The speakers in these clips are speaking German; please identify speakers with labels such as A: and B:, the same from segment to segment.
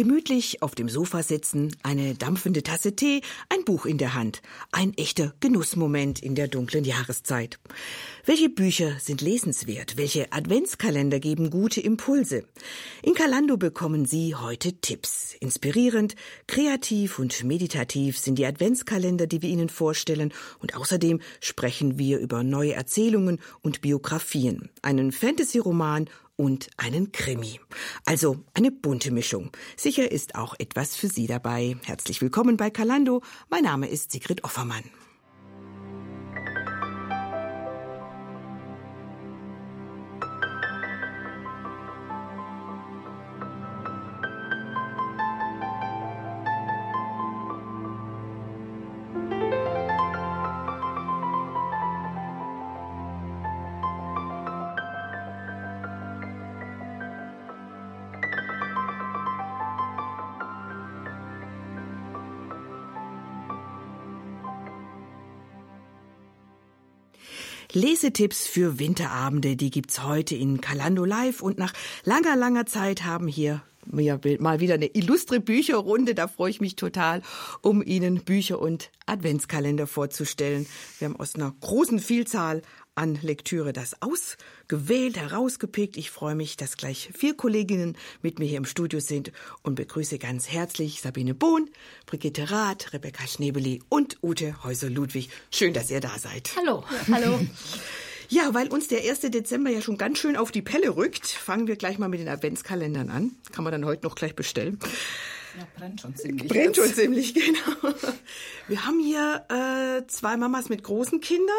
A: Gemütlich auf dem Sofa sitzen, eine dampfende Tasse Tee, ein Buch in der Hand. Ein echter Genussmoment in der dunklen Jahreszeit. Welche Bücher sind lesenswert? Welche Adventskalender geben gute Impulse? In Kalando bekommen Sie heute Tipps. Inspirierend, kreativ und meditativ sind die Adventskalender, die wir Ihnen vorstellen. Und außerdem sprechen wir über neue Erzählungen und Biografien, einen Fantasy-Roman und einen Krimi. Also eine bunte Mischung. Sicher ist auch etwas für Sie dabei. Herzlich willkommen bei Kalando. Mein Name ist Sigrid Offermann. Lesetipps für Winterabende, die gibt's heute in Kalando Live und nach langer, langer Zeit haben hier mal wieder eine illustre Bücherrunde. Da freue ich mich total, um Ihnen Bücher und Adventskalender vorzustellen. Wir haben aus einer großen Vielzahl an Lektüre das ausgewählt, herausgepickt. Ich freue mich, dass gleich vier Kolleginnen mit mir hier im Studio sind und begrüße ganz herzlich Sabine Bohn, Brigitte Rath, Rebecca Schnebeli und Ute Häuser-Ludwig. Schön, dass ihr da seid.
B: Hallo. Ja, hallo.
A: Ja, weil uns der 1. Dezember ja schon ganz schön auf die Pelle rückt, fangen wir gleich mal mit den Adventskalendern an. Kann man dann heute noch gleich bestellen.
B: Ja, brennt schon ziemlich.
A: Brennt schon ziemlich, genau. Wir haben hier äh, zwei Mamas mit großen Kindern.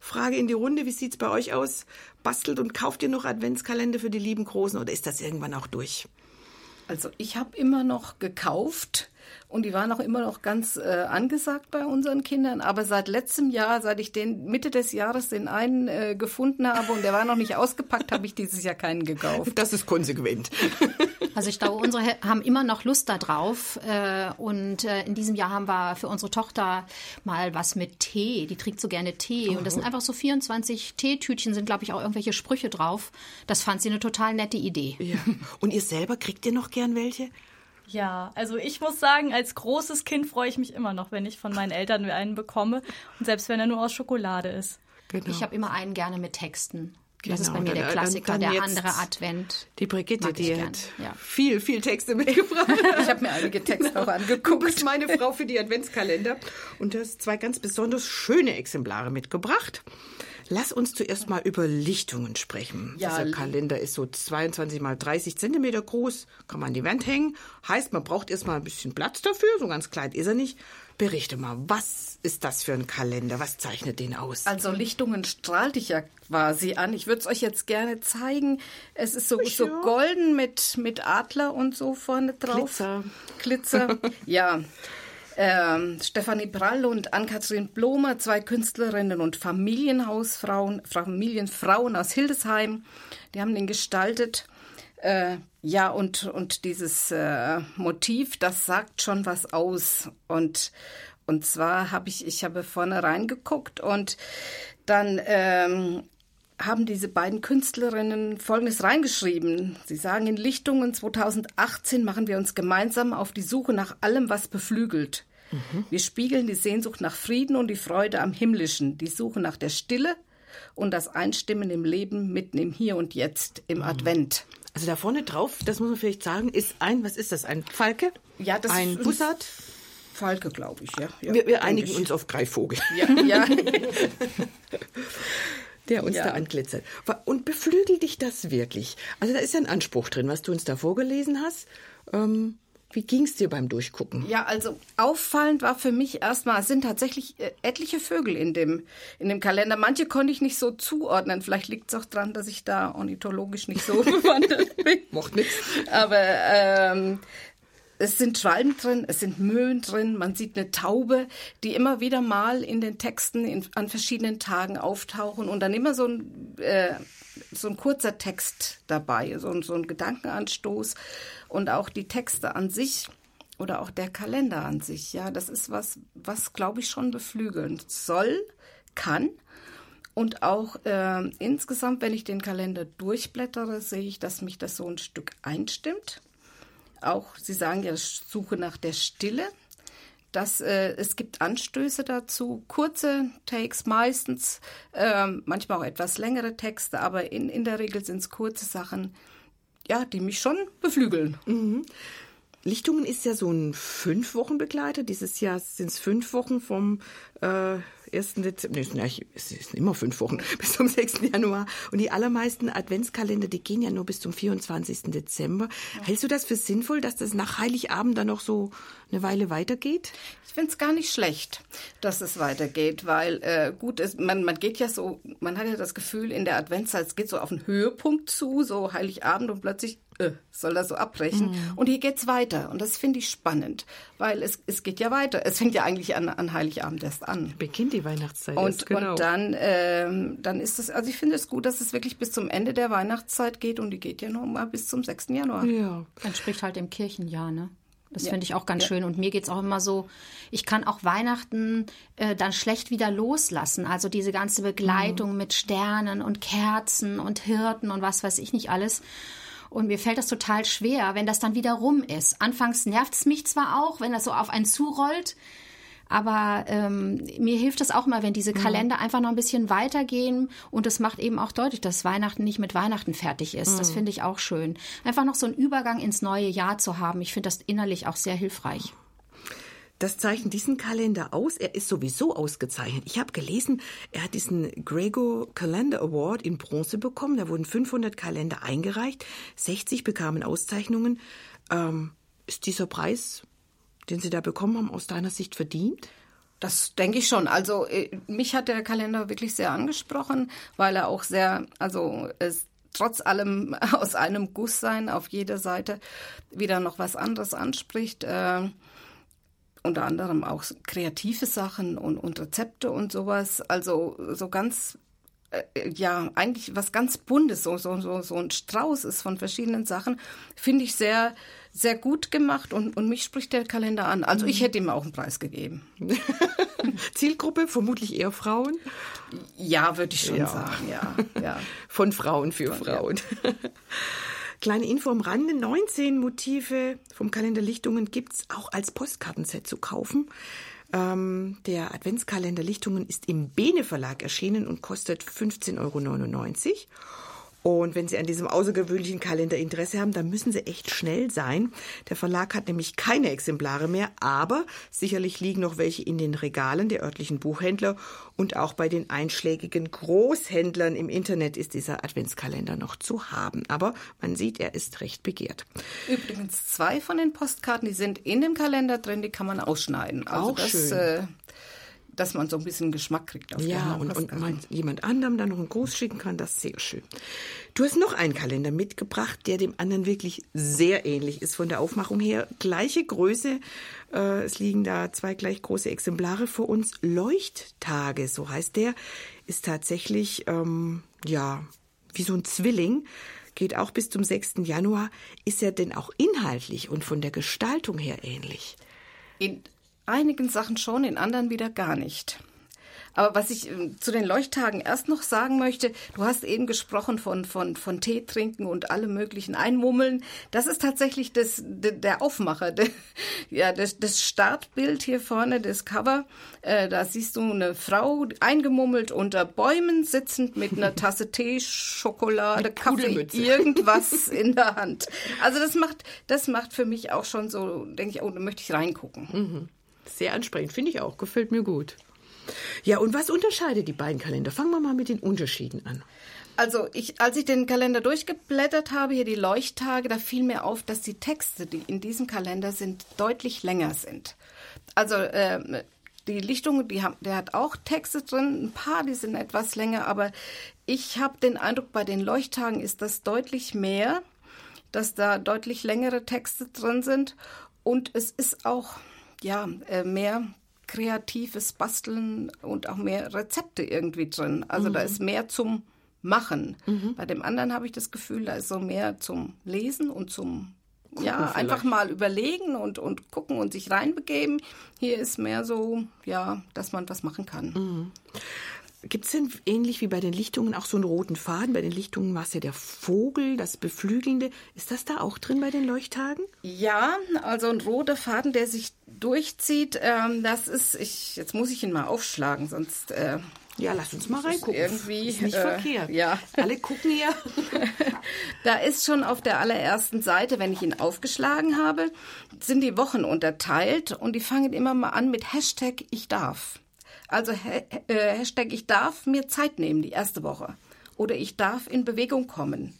A: Frage in die Runde, wie sieht's bei euch aus? Bastelt und kauft ihr noch Adventskalender für die lieben Großen oder ist das irgendwann auch durch?
B: Also ich habe immer noch gekauft und die waren auch immer noch ganz äh, angesagt bei unseren Kindern. Aber seit letztem Jahr, seit ich den Mitte des Jahres den einen äh, gefunden habe und der war noch nicht ausgepackt, habe ich dieses Jahr keinen gekauft.
A: Das ist konsequent.
C: Also ich glaube, unsere haben immer noch Lust darauf. Äh, und äh, in diesem Jahr haben wir für unsere Tochter mal was mit Tee. Die trinkt so gerne Tee. Oh. Und das sind einfach so 24 Teetütchen, sind, glaube ich, auch irgendwelche Sprüche drauf. Das fand sie eine total nette Idee.
A: Ja. Und ihr selber kriegt ihr noch gern welche?
D: Ja, also ich muss sagen, als großes Kind freue ich mich immer noch, wenn ich von meinen Eltern einen bekomme. Und selbst wenn er nur aus Schokolade ist.
C: Genau. Ich habe immer einen gerne mit Texten. Genau, das ist bei genau, mir der Klassiker, der andere Advent.
A: Die Brigitte, die hat ja. viel, viel Texte mitgebracht.
B: ich habe mir einige Texte auch angeguckt. Du
A: bist meine Frau für die Adventskalender und du hast zwei ganz besonders schöne Exemplare mitgebracht. Lass uns zuerst mal über Lichtungen sprechen. Ja, Dieser Kalender ist so 22 mal 30 Zentimeter groß, kann man an die Wand hängen. Heißt, man braucht erstmal ein bisschen Platz dafür, so ganz klein ist er nicht. Berichte mal, was ist das für ein Kalender? Was zeichnet den aus?
B: Also Lichtungen strahlt dich ja quasi an. Ich würde es euch jetzt gerne zeigen. Es ist so, so golden mit, mit Adler und so vorne drauf.
A: Glitzer.
B: Glitzer, ja. Ähm, Stefanie Prall und Ann-Kathrin Blomer, zwei Künstlerinnen und Familienhausfrauen, Familienfrauen aus Hildesheim, die haben den gestaltet. Äh, ja, und, und dieses äh, Motiv, das sagt schon was aus. Und, und zwar habe ich, ich habe vorne reingeguckt und dann ähm, haben diese beiden Künstlerinnen Folgendes reingeschrieben. Sie sagen, in Lichtungen 2018 machen wir uns gemeinsam auf die Suche nach allem, was beflügelt. Mhm. Wir spiegeln die Sehnsucht nach Frieden und die Freude am Himmlischen, die Suche nach der Stille und das Einstimmen im Leben mitten im Hier und Jetzt, im mhm. Advent.
A: Also da vorne drauf, das muss man vielleicht sagen, ist ein, was ist das, ein Falke?
B: Ja, das
A: ein
B: ist ein
A: Bussard?
B: Falke, glaube ich, ja. ja
A: wir, wir einigen ich. uns auf Greifvogel.
B: Ja, ja.
A: der uns ja. da anglitzert. Und beflügelt dich das wirklich? Also da ist ja ein Anspruch drin, was du uns da vorgelesen hast. Ähm, wie ging es dir beim Durchgucken?
B: Ja, also auffallend war für mich erstmal, es sind tatsächlich äh, etliche Vögel in dem, in dem Kalender. Manche konnte ich nicht so zuordnen. Vielleicht liegt es auch daran, dass ich da ornithologisch nicht so bewandert bin.
A: Macht nichts.
B: Aber ähm, es sind Schwalben drin, es sind Möwen drin, man sieht eine Taube, die immer wieder mal in den Texten in, an verschiedenen Tagen auftauchen und dann immer so ein, äh, so ein kurzer Text dabei, so, so ein Gedankenanstoß und auch die Texte an sich oder auch der Kalender an sich. Ja, das ist was, was glaube ich schon beflügeln soll, kann. Und auch äh, insgesamt, wenn ich den Kalender durchblättere, sehe ich, dass mich das so ein Stück einstimmt auch, Sie sagen ja, Suche nach der Stille. Das, äh, es gibt Anstöße dazu, kurze Takes meistens, äh, manchmal auch etwas längere Texte, aber in, in der Regel sind es kurze Sachen, ja, die mich schon beflügeln.
A: Mhm. Lichtungen ist ja so ein fünf Wochen Begleiter. Dieses Jahr sind es fünf Wochen vom äh, 1. Dezember, nee, es sind immer fünf Wochen, bis zum 6. Januar. Und die allermeisten Adventskalender, die gehen ja nur bis zum 24. Dezember. Ja. Hältst du das für sinnvoll, dass das nach Heiligabend dann noch so eine Weile weitergeht?
B: Ich finde es gar nicht schlecht, dass es weitergeht, weil äh, gut, ist, man, man geht ja so, man hat ja das Gefühl, in der Adventszeit, es geht so auf einen Höhepunkt zu, so Heiligabend und plötzlich äh, soll das so abbrechen. Mhm. Und hier geht's weiter. Und das finde ich spannend, weil es, es geht ja weiter. Es fängt ja eigentlich an, an Heiligabend erst an.
A: Beginnt die Weihnachtszeit.
B: Und,
A: erst, genau.
B: und dann, ähm, dann ist es, also ich finde es gut, dass es wirklich bis zum Ende der Weihnachtszeit geht und die geht ja noch mal bis zum 6. Januar.
C: Ja. Entspricht halt dem Kirchenjahr, ne? Das ja. finde ich auch ganz ja. schön. Und mir geht es auch immer so, ich kann auch Weihnachten äh, dann schlecht wieder loslassen. Also diese ganze Begleitung mhm. mit Sternen und Kerzen und Hirten und was weiß ich nicht alles. Und mir fällt das total schwer, wenn das dann wieder rum ist. Anfangs nervt es mich zwar auch, wenn das so auf einen zurollt, aber ähm, mir hilft es auch mal, wenn diese mhm. Kalender mhm. einfach noch ein bisschen weitergehen und es macht eben auch deutlich, dass Weihnachten nicht mit Weihnachten fertig ist. Mhm. Das finde ich auch schön. Einfach noch so einen Übergang ins neue Jahr zu haben. Ich finde das innerlich auch sehr hilfreich.
A: Das zeichnet diesen Kalender aus. Er ist sowieso ausgezeichnet. Ich habe gelesen, er hat diesen Grego Calendar Award in Bronze bekommen. Da wurden 500 Kalender eingereicht. 60 bekamen Auszeichnungen. Ähm, ist dieser Preis, den Sie da bekommen haben, aus deiner Sicht verdient?
B: Das denke ich schon. Also äh, mich hat der Kalender wirklich sehr angesprochen, weil er auch sehr, also es trotz allem aus einem Guss sein auf jeder Seite wieder noch was anderes anspricht. Äh, unter anderem auch kreative Sachen und, und Rezepte und sowas. Also so ganz äh, ja, eigentlich was ganz Buntes, so, so, so, so ein Strauß ist von verschiedenen Sachen, finde ich sehr, sehr gut gemacht und, und mich spricht der Kalender an. Also ich mhm. hätte ihm auch einen Preis gegeben.
A: Zielgruppe, vermutlich eher Frauen?
B: Ja, würde ich schon ja. sagen, ja. ja.
A: Von Frauen für von, Frauen. Ja. Kleine Info am Rande, 19 Motive vom Kalender Lichtungen gibt es auch als Postkartenset zu kaufen. Ähm, der Adventskalender Lichtungen ist im Bene Verlag erschienen und kostet 15,99 Euro. Und wenn Sie an diesem außergewöhnlichen Kalender Interesse haben, dann müssen Sie echt schnell sein. Der Verlag hat nämlich keine Exemplare mehr, aber sicherlich liegen noch welche in den Regalen der örtlichen Buchhändler und auch bei den einschlägigen Großhändlern im Internet ist dieser Adventskalender noch zu haben. Aber man sieht, er ist recht begehrt.
B: Übrigens zwei von den Postkarten, die sind in dem Kalender drin, die kann man ausschneiden.
A: Also auch das, schön. Äh,
B: dass man so ein bisschen Geschmack kriegt.
A: Auf ja, und, und man jemand anderem dann noch einen Gruß schicken kann, das ist sehr schön. Du hast noch einen Kalender mitgebracht, der dem anderen wirklich sehr ähnlich ist von der Aufmachung her. Gleiche Größe, äh, es liegen da zwei gleich große Exemplare vor uns. Leuchttage, so heißt der, ist tatsächlich, ähm, ja, wie so ein Zwilling geht auch bis zum 6. Januar. Ist er denn auch inhaltlich und von der Gestaltung her ähnlich?
B: In einigen Sachen schon, in anderen wieder gar nicht. Aber was ich äh, zu den Leuchttagen erst noch sagen möchte, du hast eben gesprochen von, von, von Tee trinken und alle möglichen Einmummeln. Das ist tatsächlich das, der Aufmacher, der, ja, das, das Startbild hier vorne, das Cover. Äh, da siehst du eine Frau eingemummelt unter Bäumen sitzend mit einer Tasse Tee, Schokolade, Kaffee, irgendwas in der Hand. Also das macht, das macht für mich auch schon so, denke ich, oh, da möchte ich reingucken.
A: Mhm. Sehr ansprechend, finde ich auch. Gefällt mir gut. Ja, und was unterscheidet die beiden Kalender? Fangen wir mal mit den Unterschieden an.
B: Also ich, als ich den Kalender durchgeblättert habe, hier die Leuchttage, da fiel mir auf, dass die Texte, die in diesem Kalender sind, deutlich länger sind. Also äh, die Lichtung, die haben, der hat auch Texte drin, ein paar, die sind etwas länger, aber ich habe den Eindruck, bei den Leuchttagen ist das deutlich mehr, dass da deutlich längere Texte drin sind und es ist auch ja, äh, mehr kreatives Basteln und auch mehr Rezepte irgendwie drin. Also mhm. da ist mehr zum Machen. Mhm. Bei dem anderen habe ich das Gefühl, da ist so mehr zum Lesen und zum Gucken ja, vielleicht. einfach mal überlegen und, und gucken und sich reinbegeben. Hier ist mehr so, ja, dass man was machen kann. Mhm.
A: Gibt es denn ähnlich wie bei den Lichtungen auch so einen roten Faden? Bei den Lichtungen war es ja der Vogel, das Beflügelnde. Ist das da auch drin bei den Leuchttagen?
B: Ja, also ein roter Faden, der sich durchzieht, ähm, das ist, ich, jetzt muss ich ihn mal aufschlagen, sonst. Äh,
A: ja, lass uns mal reingucken.
B: Irgendwie
A: ist nicht
B: äh,
A: verkehrt.
B: Ja.
A: Alle gucken hier.
B: da ist schon auf der allerersten Seite, wenn ich ihn aufgeschlagen habe, sind die Wochen unterteilt und die fangen immer mal an mit Hashtag ich darf. Also äh, Hashtag ich darf mir Zeit nehmen die erste Woche. Oder ich darf in Bewegung kommen.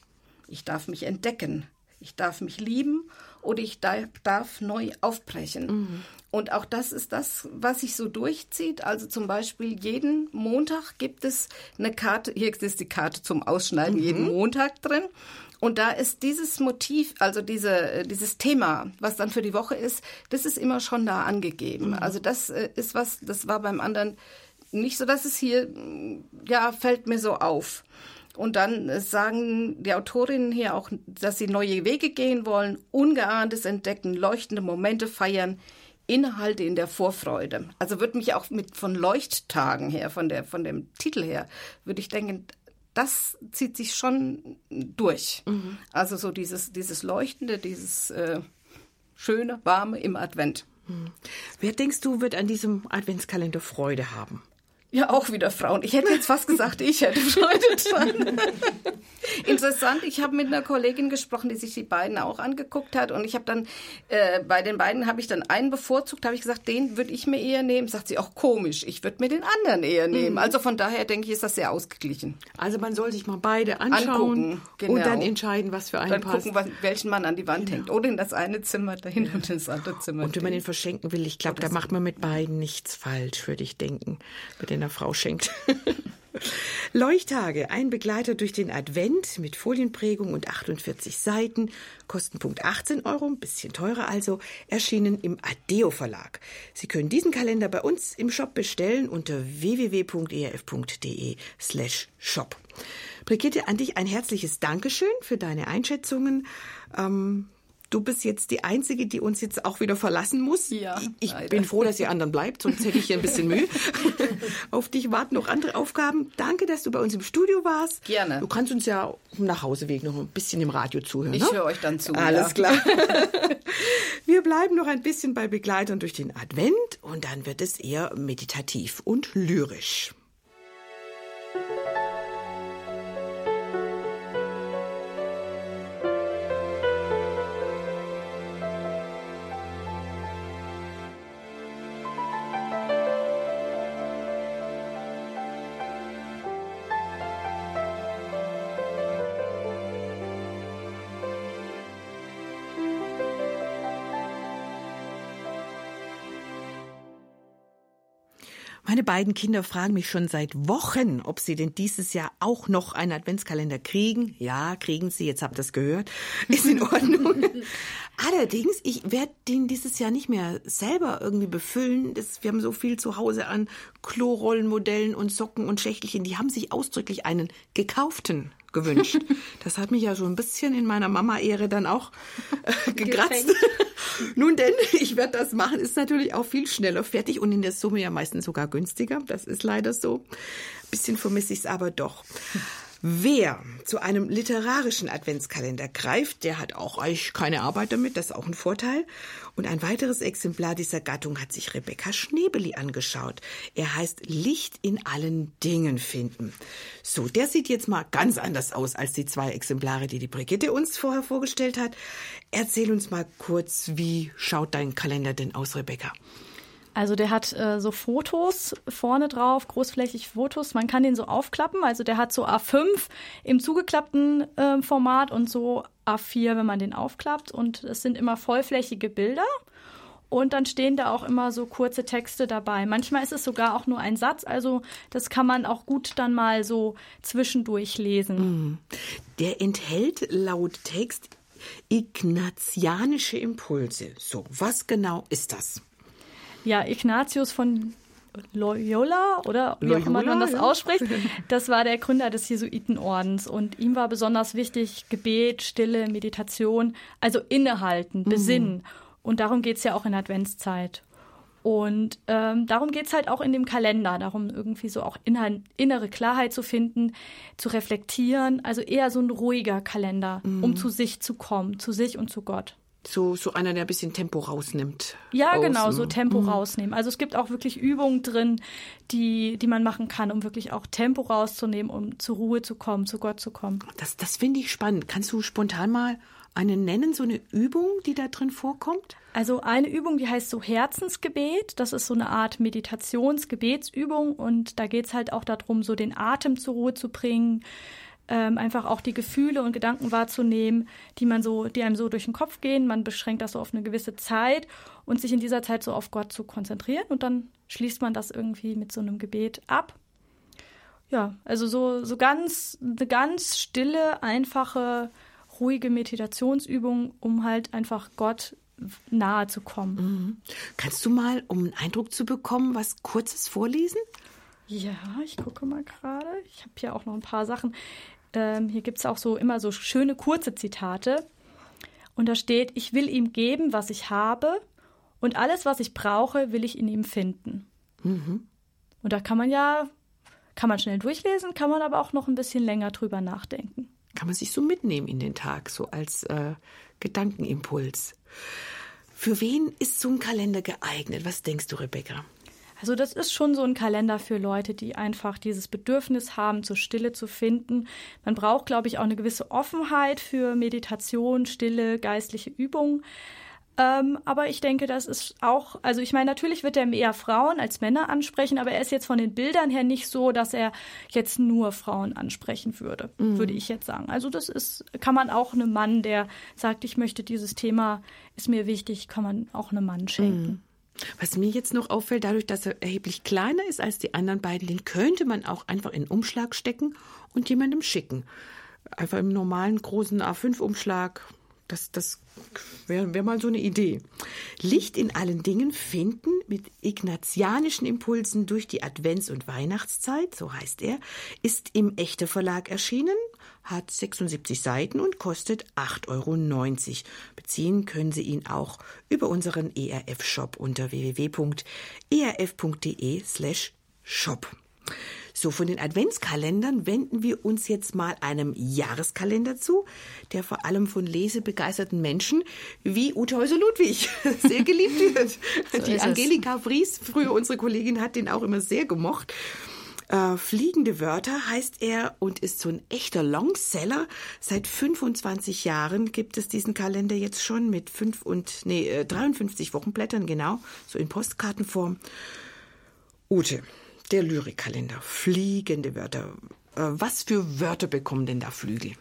B: Ich darf mich entdecken. Ich darf mich lieben oder ich darf neu aufbrechen. Mhm. Und auch das ist das, was sich so durchzieht. Also zum Beispiel jeden Montag gibt es eine Karte, hier ist die Karte zum Ausschneiden, mhm. jeden Montag drin. Und da ist dieses Motiv, also diese, dieses Thema, was dann für die Woche ist, das ist immer schon da angegeben. Mhm. Also das äh, ist was, das war beim anderen nicht so, dass es hier, ja, fällt mir so auf. Und dann sagen die Autorinnen hier auch, dass sie neue Wege gehen wollen, Ungeahntes entdecken, leuchtende Momente feiern, Inhalte in der Vorfreude. Also würde mich auch mit von Leuchttagen her, von der von dem Titel her, würde ich denken, das zieht sich schon durch. Mhm. Also so dieses dieses leuchtende, dieses äh, schöne, warme im Advent. Mhm.
A: Wer denkst du wird an diesem Adventskalender Freude haben?
B: Ja, auch wieder Frauen. Ich hätte jetzt fast gesagt, ich hätte Freude dran. Interessant, ich habe mit einer Kollegin gesprochen, die sich die beiden auch angeguckt hat und ich habe dann, äh, bei den beiden habe ich dann einen bevorzugt, habe ich gesagt, den würde ich mir eher nehmen. Sagt sie auch komisch, ich würde mir den anderen eher nehmen. Mhm. Also von daher denke ich, ist das sehr ausgeglichen.
A: Also man soll sich mal beide anschauen Angucken, genau. und dann entscheiden, was für einen dann passt.
B: Dann gucken, welchen man an die Wand genau. hängt. Oder in das eine Zimmer dahin und in das andere Zimmer.
A: Und wenn man den verschenken will, ich glaube, da macht man mit beiden nichts falsch, würde ich denken. Mit den einer Frau schenkt. Leuchttage, ein Begleiter durch den Advent mit Folienprägung und 48 Seiten, Kostenpunkt 18 Euro, ein bisschen teurer also, erschienen im Adeo Verlag. Sie können diesen Kalender bei uns im Shop bestellen unter www.erf.de slash shop. Brigitte, an dich ein herzliches Dankeschön für deine Einschätzungen. Ähm, du bist jetzt die Einzige, die uns jetzt auch wieder verlassen muss.
B: Ja,
A: ich leider. bin froh, dass ihr anderen bleibt, sonst hätte ich hier ein bisschen Mühe. Auf dich warten noch andere Aufgaben. Danke, dass du bei uns im Studio warst.
B: Gerne.
A: Du kannst uns ja im Nachhauseweg noch ein bisschen im Radio zuhören.
B: Ich
A: ne?
B: höre euch dann zu.
A: Alles ja. klar. Wir bleiben noch ein bisschen bei Begleitern durch den Advent und dann wird es eher meditativ und lyrisch. Meine beiden Kinder fragen mich schon seit Wochen, ob sie denn dieses Jahr auch noch einen Adventskalender kriegen. Ja, kriegen sie, jetzt habt ihr es gehört. Ist in Ordnung. Allerdings, ich werde den dieses Jahr nicht mehr selber irgendwie befüllen. Das, wir haben so viel zu Hause an Klorollenmodellen und Socken und Schächtelchen. Die haben sich ausdrücklich einen gekauften gewünscht. Das hat mich ja so ein bisschen in meiner Mama-Ehre dann auch äh, gekratzt. Nun denn, ich werde das machen, ist natürlich auch viel schneller fertig und in der Summe ja meistens sogar günstiger. Das ist leider so. Ein bisschen vermisse ich es aber doch. Wer zu einem literarischen Adventskalender greift, der hat auch eigentlich keine Arbeit damit, das ist auch ein Vorteil. Und ein weiteres Exemplar dieser Gattung hat sich Rebecca Schnebeli angeschaut. Er heißt Licht in allen Dingen finden. So, der sieht jetzt mal ganz anders aus als die zwei Exemplare, die die Brigitte uns vorher vorgestellt hat. Erzähl uns mal kurz, wie schaut dein Kalender denn aus, Rebecca?
D: Also der hat äh, so Fotos vorne drauf, großflächig Fotos. Man kann den so aufklappen. Also der hat so A5 im zugeklappten äh, Format und so A4, wenn man den aufklappt. Und es sind immer vollflächige Bilder. Und dann stehen da auch immer so kurze Texte dabei. Manchmal ist es sogar auch nur ein Satz. Also das kann man auch gut dann mal so zwischendurch lesen. Mhm.
A: Der enthält laut Text ignatianische Impulse. So, was genau ist das?
D: Ja, Ignatius von Loyola oder wie auch immer man das ausspricht, das war der Gründer des Jesuitenordens und ihm war besonders wichtig Gebet, Stille, Meditation, also innehalten, mhm. besinnen. Und darum geht es ja auch in Adventszeit. Und ähm, darum geht es halt auch in dem Kalender, darum irgendwie so auch innere Klarheit zu finden, zu reflektieren. Also eher so ein ruhiger Kalender, mhm. um zu sich zu kommen, zu sich und zu Gott.
A: So, so einer, der ein bisschen Tempo rausnimmt.
D: Ja, genau, so Tempo mhm. rausnehmen. Also es gibt auch wirklich Übungen drin, die, die man machen kann, um wirklich auch Tempo rauszunehmen, um zur Ruhe zu kommen, zu Gott zu kommen.
A: Das, das finde ich spannend. Kannst du spontan mal eine nennen, so eine Übung, die da drin vorkommt?
D: Also eine Übung, die heißt so Herzensgebet. Das ist so eine Art Meditationsgebetsübung und da geht es halt auch darum, so den Atem zur Ruhe zu bringen, ähm, einfach auch die Gefühle und Gedanken wahrzunehmen, die man so, die einem so durch den Kopf gehen. Man beschränkt das so auf eine gewisse Zeit und sich in dieser Zeit so auf Gott zu konzentrieren und dann schließt man das irgendwie mit so einem Gebet ab. Ja, also so, so ganz, eine ganz stille, einfache, ruhige Meditationsübung, um halt einfach Gott nahe zu kommen. Mhm.
A: Kannst du mal, um einen Eindruck zu bekommen, was Kurzes vorlesen?
D: Ja, ich gucke mal gerade. Ich habe hier auch noch ein paar Sachen. Ähm, hier gibt es auch so immer so schöne kurze Zitate. Und da steht, ich will ihm geben, was ich habe, und alles, was ich brauche, will ich in ihm finden. Mhm. Und da kann man ja, kann man schnell durchlesen, kann man aber auch noch ein bisschen länger drüber nachdenken.
A: Kann man sich so mitnehmen in den Tag, so als äh, Gedankenimpuls. Für wen ist so ein Kalender geeignet? Was denkst du, Rebecca?
D: Also das ist schon so ein Kalender für Leute, die einfach dieses Bedürfnis haben, zur Stille zu finden. Man braucht, glaube ich, auch eine gewisse Offenheit für Meditation, Stille, geistliche Übungen. Ähm, aber ich denke, das ist auch, also ich meine, natürlich wird er mehr Frauen als Männer ansprechen, aber er ist jetzt von den Bildern her nicht so, dass er jetzt nur Frauen ansprechen würde, mhm. würde ich jetzt sagen. Also das ist, kann man auch einem Mann, der sagt, ich möchte dieses Thema, ist mir wichtig, kann man auch einem Mann schenken. Mhm.
A: Was mir jetzt noch auffällt, dadurch, dass er erheblich kleiner ist als die anderen beiden, den könnte man auch einfach in einen Umschlag stecken und jemandem schicken. Einfach im normalen großen A5-Umschlag das, das wäre wär mal so eine Idee. Licht in allen Dingen finden mit ignatianischen Impulsen durch die Advents- und Weihnachtszeit, so heißt er, ist im Echte Verlag erschienen, hat 76 Seiten und kostet 8,90 Euro. Beziehen können Sie ihn auch über unseren ERF-Shop unter www.erf.de slash shop. So, von den Adventskalendern wenden wir uns jetzt mal einem Jahreskalender zu, der vor allem von lesebegeisterten Menschen wie Ute Häuser-Ludwig sehr geliebt wird. So Die Angelika Fries, früher unsere Kollegin, hat den auch immer sehr gemocht. Äh, Fliegende Wörter heißt er und ist so ein echter Longseller. Seit 25 Jahren gibt es diesen Kalender jetzt schon mit fünf und nee, 53 äh, Wochenblättern, genau, so in Postkartenform. Ute, der Lyrikkalender. Fliegende Wörter. Äh, was für Wörter bekommen denn da Flügel?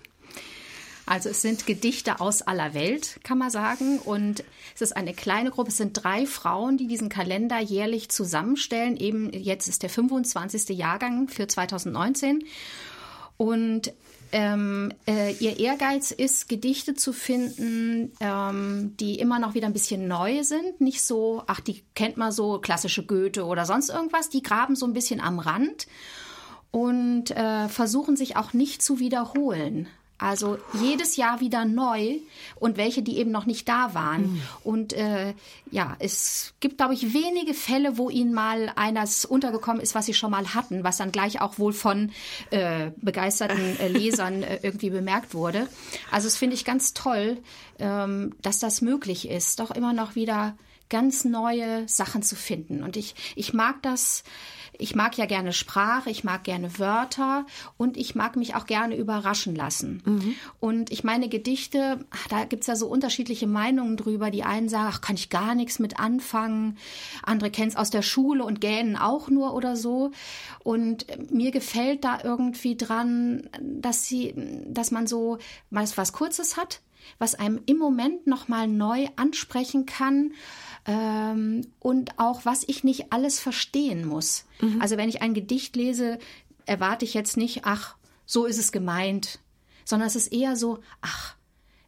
C: Also es sind Gedichte aus aller Welt, kann man sagen. Und es ist eine kleine Gruppe, es sind drei Frauen, die diesen Kalender jährlich zusammenstellen. Eben jetzt ist der 25. Jahrgang für 2019. Und ähm, äh, ihr Ehrgeiz ist, Gedichte zu finden, ähm, die immer noch wieder ein bisschen neu sind. Nicht so, ach, die kennt man so, klassische Goethe oder sonst irgendwas. Die graben so ein bisschen am Rand und äh, versuchen sich auch nicht zu wiederholen. Also jedes Jahr wieder neu und welche, die eben noch nicht da waren. Mhm. Und äh, ja, es gibt, glaube ich, wenige Fälle, wo ihnen mal eines untergekommen ist, was sie schon mal hatten, was dann gleich auch wohl von äh, begeisterten äh, Lesern äh, irgendwie bemerkt wurde. Also es finde ich ganz toll, ähm, dass das möglich ist, doch immer noch wieder ganz neue Sachen zu finden. Und ich, ich mag das ich mag ja gerne Sprache, ich mag gerne Wörter und ich mag mich auch gerne überraschen lassen. Mhm. Und ich meine Gedichte, da gibt es ja so unterschiedliche Meinungen drüber. Die einen sagen, ach, kann ich gar nichts mit anfangen. Andere kennen es aus der Schule und gähnen auch nur oder so. Und mir gefällt da irgendwie dran, dass sie, dass man so meist was Kurzes hat, was einem im Moment nochmal neu ansprechen kann ähm, und auch was ich nicht alles verstehen muss. Mhm. Also wenn ich ein Gedicht lese, erwarte ich jetzt nicht, ach, so ist es gemeint, sondern es ist eher so, ach,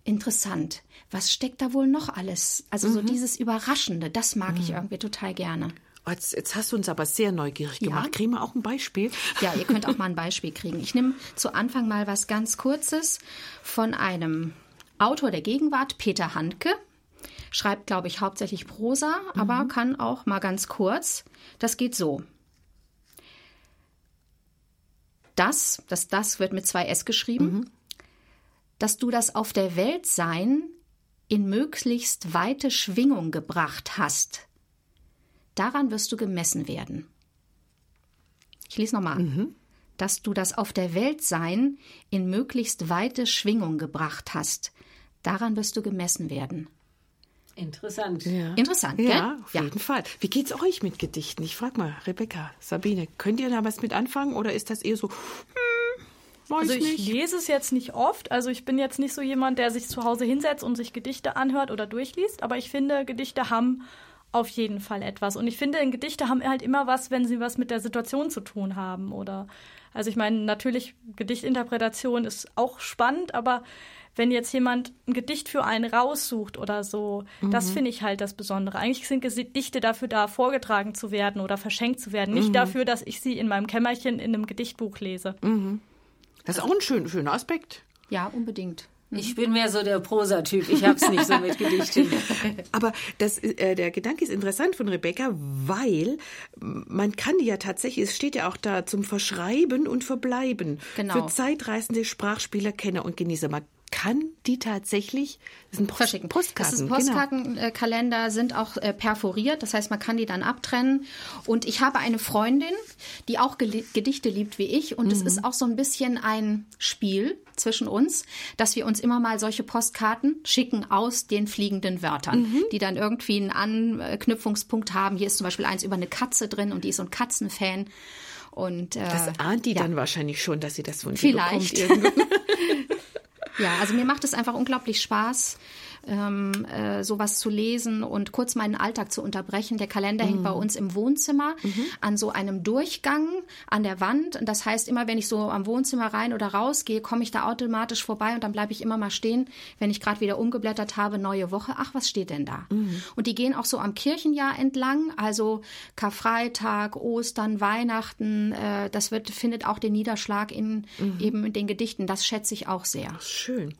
C: interessant. Was steckt da wohl noch alles? Also mhm. so dieses Überraschende, das mag mhm. ich irgendwie total gerne.
A: Oh, jetzt, jetzt, hast du uns aber sehr neugierig ja. gemacht. Kriegen wir auch ein Beispiel?
C: Ja, ihr könnt auch mal ein Beispiel kriegen. Ich nehme zu Anfang mal was ganz Kurzes von einem Autor der Gegenwart, Peter Handke. Schreibt, glaube ich, hauptsächlich Prosa, aber kann auch mal ganz kurz. Das geht so. Das, das, das wird mit zwei S geschrieben, dass du das auf der Welt sein in möglichst weite Schwingung gebracht hast. Daran wirst du gemessen werden. Ich lese nochmal. Dass du das auf der Welt sein in möglichst weite Schwingung gebracht hast. Daran wirst du gemessen werden.
E: Interessant.
C: Interessant, gell?
A: Ja, auf jeden Fall. Wie geht's euch mit Gedichten? Ich frag mal, Rebecca, Sabine, könnt ihr da was mit anfangen oder ist das eher so, hm, weiß
D: Also ich
A: nicht?
D: lese es jetzt nicht oft. Also ich bin jetzt nicht so jemand, der sich zu Hause hinsetzt und sich Gedichte anhört oder durchliest. Aber ich finde, Gedichte haben auf jeden Fall etwas. Und ich finde, Gedichte haben halt immer was, wenn sie was mit der Situation zu tun haben. Oder also ich meine, natürlich, Gedichtinterpretation ist auch spannend, aber wenn jetzt jemand ein Gedicht für einen raussucht oder so, das finde ich halt das Besondere. Eigentlich sind Gedichte dafür da, vorgetragen zu werden oder verschenkt zu werden. Nicht dafür, dass ich sie in meinem Kämmerchen in einem Gedichtbuch lese.
A: Das ist auch ein schön, schöner Aspekt.
C: Ja, unbedingt.
E: Ich bin mehr so der Prosa-Typ. Ich hab's nicht so mit Gedichten.
A: Aber das, äh, der Gedanke ist interessant von Rebecca, weil man kann die ja tatsächlich, es steht ja auch da zum Verschreiben und Verbleiben.
C: Genau.
A: Für zeitreisende Sprachspieler, Kenner und Genießer. Man kann die tatsächlich, das sind Post,
C: verschicken.
A: Postkarten.
C: Das ist
A: genau.
C: Postkartenkalender sind auch äh, perforiert, das heißt, man kann die dann abtrennen. Und ich habe eine Freundin, die auch Gedichte liebt wie ich. Und es
A: Mhm.
C: ist auch so ein bisschen ein Spiel zwischen uns, dass wir uns immer mal solche Postkarten schicken aus den fliegenden Wörtern,
A: Mhm.
C: die dann irgendwie einen Anknüpfungspunkt haben. Hier ist zum Beispiel eins über eine Katze drin und die ist so ein Katzenfan. Und, äh,
A: Das ahnt die
C: ja.
A: dann wahrscheinlich schon, dass sie das von dir
C: Vielleicht.
A: bekommt.
C: Ja, also mir macht es einfach unglaublich Spaß, ähm, äh, sowas zu lesen und kurz meinen Alltag zu unterbrechen. Der Kalender hängt bei uns im Wohnzimmer an so einem Durchgang an der Wand. Und das heißt, immer wenn ich so am Wohnzimmer rein oder raus gehe, komme ich da automatisch vorbei und dann bleibe ich immer mal stehen, wenn ich gerade wieder umgeblättert habe, neue Woche. Ach, was steht denn da? Und die gehen auch so am Kirchenjahr entlang, also Karfreitag, Ostern, Weihnachten. Äh, das wird, findet auch den Niederschlag in eben in den Gedichten. Das schätze ich auch sehr.
A: Schön.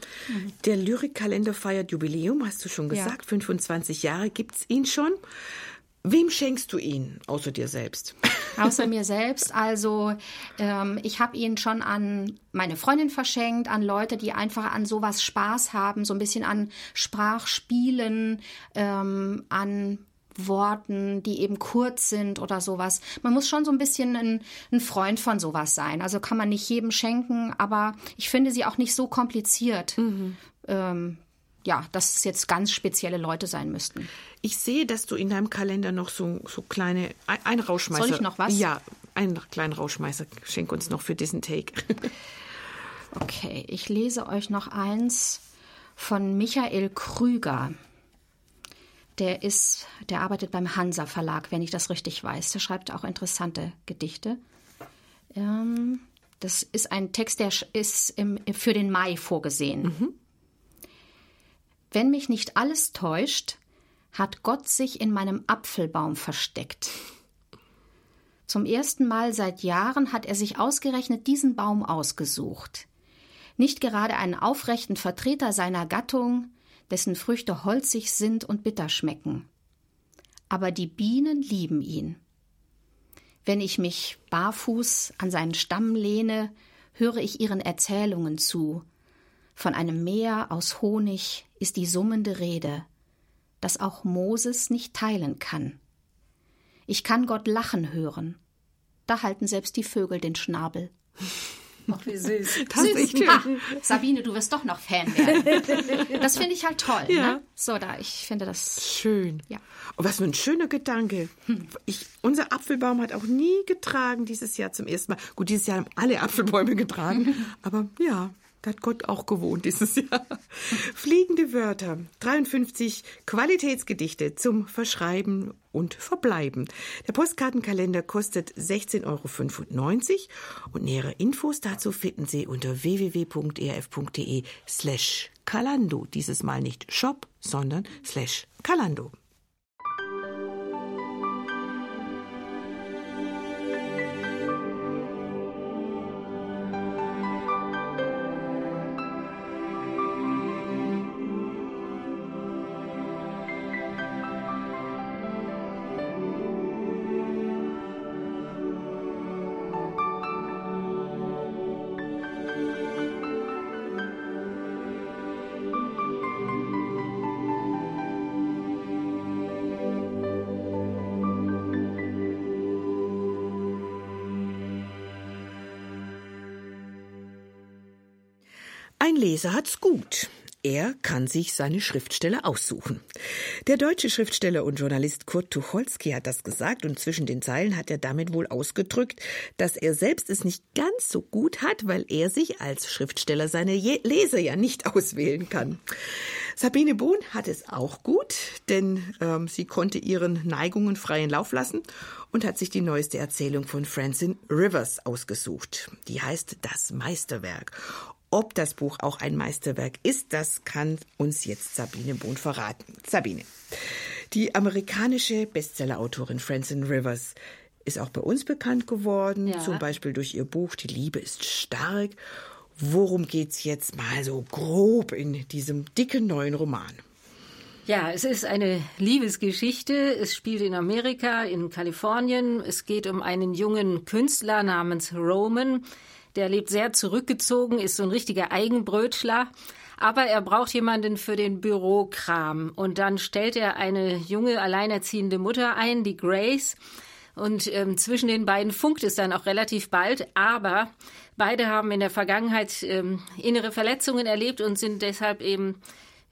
A: Der Lyrikkalender feiert Jubiläum, hast du schon
C: Ja.
A: gesagt. 25 Jahre gibt's ihn schon. Wem schenkst du ihn, außer dir selbst?
C: Außer mir selbst. Also ähm, ich habe ihn schon an meine Freundin verschenkt, an Leute, die einfach an sowas Spaß haben, so ein bisschen an Sprachspielen, ähm, an Worten, die eben kurz sind oder sowas. Man muss schon so ein bisschen ein, ein Freund von sowas sein. Also kann man nicht jedem schenken, aber ich finde sie auch nicht so kompliziert. Ähm, ja, dass es jetzt ganz spezielle Leute sein müssten.
A: Ich sehe, dass du in deinem Kalender noch so, so kleine, ein, ein Rauschmeißer.
C: Soll ich noch was?
A: Ja, einen kleinen Rauschmeißer. Schenk uns noch für diesen Take.
C: Okay, ich lese euch noch eins von Michael Krüger. Der ist, der arbeitet beim Hansa Verlag, wenn ich das richtig weiß. Der schreibt auch interessante Gedichte. Ähm, das ist ein Text, der ist im, für den Mai vorgesehen. Wenn mich nicht alles täuscht, hat Gott sich in meinem Apfelbaum versteckt. Zum ersten Mal seit Jahren hat er sich ausgerechnet diesen Baum ausgesucht. Nicht gerade einen aufrechten Vertreter seiner Gattung, dessen Früchte holzig sind und bitter schmecken. Aber die Bienen lieben ihn. Wenn ich mich barfuß an seinen Stamm lehne, höre ich ihren Erzählungen zu. Von einem Meer aus Honig ist die summende Rede, das auch Moses nicht teilen kann. Ich kann Gott lachen hören. Da halten selbst die Vögel den Schnabel.
E: Ach, wie süß.
A: Das ist echt schön.
C: Ah, Sabine, du wirst doch noch Fan werden. Das finde ich halt toll.
A: Ja.
C: Ne? So, da, ich finde das.
A: Schön.
C: Ja.
A: Und was für ein schöner Gedanke. Ich, unser Apfelbaum hat auch nie getragen dieses Jahr zum ersten Mal. Gut, dieses Jahr haben alle Apfelbäume getragen. aber ja, da hat Gott auch gewohnt dieses Jahr. Fliegende Wörter. 53 Qualitätsgedichte zum Verschreiben und Verbleiben. Der Postkartenkalender kostet 16,95 Euro. Und nähere Infos dazu finden Sie unter www.erf.de slash Kalando. Dieses Mal nicht Shop, sondern slash Kalando. Leser hat's gut. Er kann sich seine Schriftsteller aussuchen. Der deutsche Schriftsteller und Journalist Kurt Tucholsky hat das gesagt und zwischen den Zeilen hat er damit wohl ausgedrückt, dass er selbst es nicht ganz so gut hat, weil er sich als Schriftsteller seine Leser ja nicht auswählen kann. Sabine Bohn hat es auch gut, denn ähm, sie konnte ihren Neigungen freien Lauf lassen und hat sich die neueste Erzählung von Francine Rivers ausgesucht. Die heißt Das Meisterwerk. Ob das Buch auch ein Meisterwerk ist, das kann uns jetzt Sabine Bohn verraten. Sabine, die amerikanische Bestsellerautorin Francine Rivers ist auch bei uns bekannt geworden, ja. zum Beispiel durch ihr Buch Die Liebe ist stark. Worum geht's jetzt mal so grob in diesem dicken neuen Roman?
E: Ja, es ist eine Liebesgeschichte. Es spielt in Amerika, in Kalifornien. Es geht um einen jungen Künstler namens Roman, der lebt sehr zurückgezogen, ist so ein richtiger Eigenbrötschler. Aber er braucht jemanden für den Bürokram. Und dann stellt er eine junge, alleinerziehende Mutter ein, die Grace. Und ähm, zwischen den beiden funkt es dann auch relativ bald. Aber beide haben in der Vergangenheit ähm, innere Verletzungen erlebt und sind deshalb eben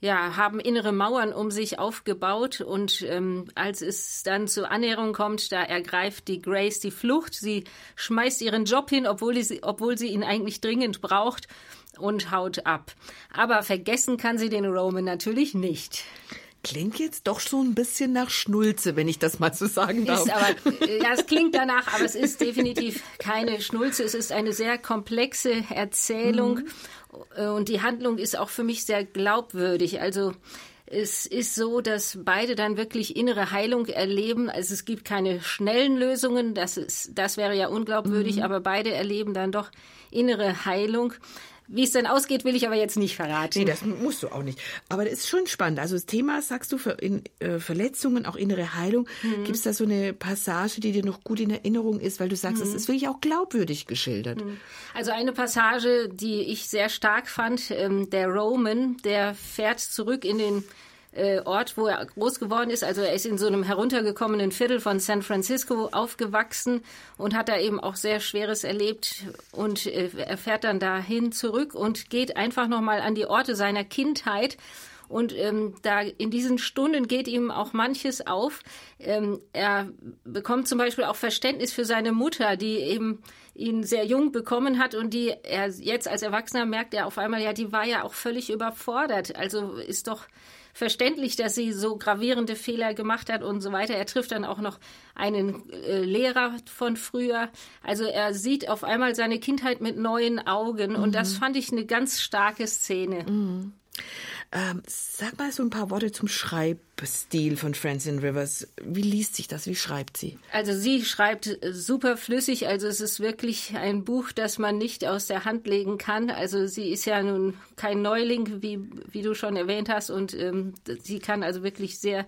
E: ja, haben innere Mauern um sich aufgebaut und ähm, als es dann zur Annäherung kommt, da ergreift die Grace die Flucht. Sie schmeißt ihren Job hin, obwohl, die, obwohl sie ihn eigentlich dringend braucht und haut ab. Aber vergessen kann sie den Roman natürlich nicht.
A: Klingt jetzt doch so ein bisschen nach Schnulze, wenn ich das mal so sagen darf.
E: Ist aber, ja, es klingt danach, aber es ist definitiv keine Schnulze. Es ist eine sehr komplexe Erzählung. Mhm. Äh, und die Handlung ist auch für mich sehr glaubwürdig. Also es ist so, dass beide dann wirklich innere Heilung erleben. Also es gibt keine schnellen Lösungen, das, ist, das wäre ja unglaubwürdig, mhm. aber beide erleben dann doch innere Heilung. Wie es dann ausgeht, will ich aber jetzt nicht verraten.
A: Nee, das musst du auch nicht. Aber das ist schon spannend. Also das Thema, sagst du, in, äh, Verletzungen, auch innere Heilung. Mhm. Gibt es da so eine Passage, die dir noch gut in Erinnerung ist, weil du sagst, mhm. das ist wirklich auch glaubwürdig geschildert? Mhm.
E: Also eine Passage, die ich sehr stark fand, ähm, der Roman, der fährt zurück in den äh, Ort, wo er groß geworden ist. Also er ist in so einem heruntergekommenen Viertel von San Francisco aufgewachsen und hat da eben auch sehr Schweres erlebt und äh, er fährt dann dahin zurück und geht einfach nochmal an die Orte seiner Kindheit. Und ähm, da in diesen Stunden geht ihm auch manches auf. Ähm, er bekommt zum Beispiel auch Verständnis für seine Mutter, die eben ihn sehr jung bekommen hat und die er jetzt als Erwachsener merkt er auf einmal, ja, die war ja auch völlig überfordert. Also ist doch verständlich, dass sie so gravierende Fehler gemacht hat und so weiter. Er trifft dann auch noch einen äh, Lehrer von früher. Also er sieht auf einmal seine Kindheit mit neuen Augen mhm. und das mhm. fand ich eine ganz starke Szene.
A: Mhm. Ähm, sag mal so ein paar Worte zum Schreibstil von Francine Rivers. Wie liest sich das? Wie schreibt sie?
E: Also sie schreibt super flüssig. Also es ist wirklich ein Buch, das man nicht aus der Hand legen kann. Also sie ist ja nun kein Neuling, wie, wie du schon erwähnt hast. Und ähm, sie kann also wirklich sehr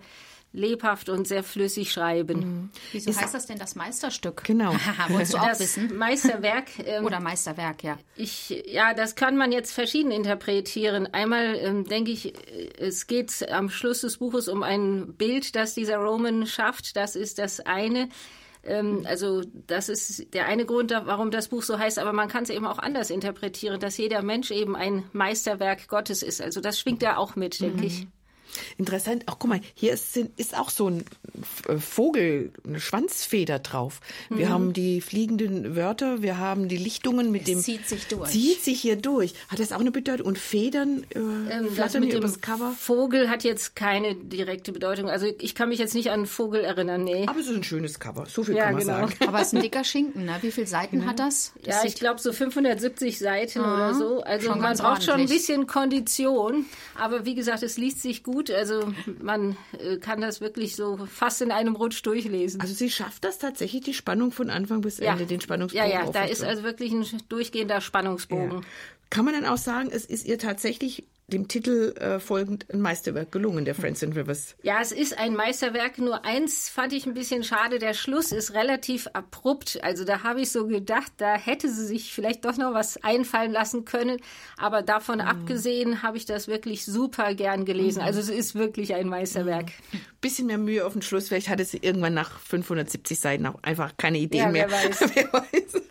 E: lebhaft und sehr flüssig schreiben. Mhm.
C: Wieso ist heißt das denn das Meisterstück?
A: Genau.
C: Wolltest du auch
E: das
C: wissen?
E: Meisterwerk.
C: Ähm, Oder Meisterwerk, ja.
E: Ich, ja, das kann man jetzt verschieden interpretieren. Einmal ähm, denke ich, es geht am Schluss des Buches um ein Bild, das dieser Roman schafft. Das ist das eine ähm, also das ist der eine Grund, warum das Buch so heißt, aber man kann es eben auch anders interpretieren, dass jeder Mensch eben ein Meisterwerk Gottes ist. Also das schwingt da auch mit, denke mhm. ich.
A: Interessant. Ach, guck mal, hier ist, ist auch so ein äh, Vogel, eine Schwanzfeder drauf. Wir mhm. haben die fliegenden Wörter, wir haben die Lichtungen mit
C: es
A: dem.
C: Zieht sich durch.
A: Zieht sich hier durch. Hat das auch eine Bedeutung? Und Federn äh, ähm, flattern
E: mit dem Cover? Vogel hat jetzt keine direkte Bedeutung. Also ich kann mich jetzt nicht an einen Vogel erinnern, nee.
A: Aber es ist ein schönes Cover. So viel ja, kann man genau. sagen.
C: Aber es ist ein dicker Schinken, ne? Wie viele Seiten mhm. hat das?
E: das ja, ich glaube so 570 Seiten mhm. oder so. Also schon man braucht schon ein bisschen Kondition. Aber wie gesagt, es liest sich gut. Also man äh, kann das wirklich so fast in einem Rutsch durchlesen.
A: Also sie schafft das tatsächlich, die Spannung von Anfang bis Ende, ja. den Spannungsbogen.
E: Ja, ja, da ist also wirklich ein durchgehender Spannungsbogen. Ja.
A: Kann man dann auch sagen, es ist ihr tatsächlich dem Titel äh, folgend ein Meisterwerk gelungen, der Francine Rivers.
E: Ja, es ist ein Meisterwerk. Nur eins fand ich ein bisschen schade. Der Schluss ist relativ abrupt. Also da habe ich so gedacht, da hätte sie sich vielleicht doch noch was einfallen lassen können. Aber davon mhm. abgesehen habe ich das wirklich super gern gelesen. Mhm. Also es ist wirklich ein Meisterwerk.
A: Mhm. Bisschen mehr Mühe auf den Schluss. Vielleicht hatte sie irgendwann nach 570 Seiten auch einfach keine Idee ja, mehr.
E: Wer weiß. wer weiß.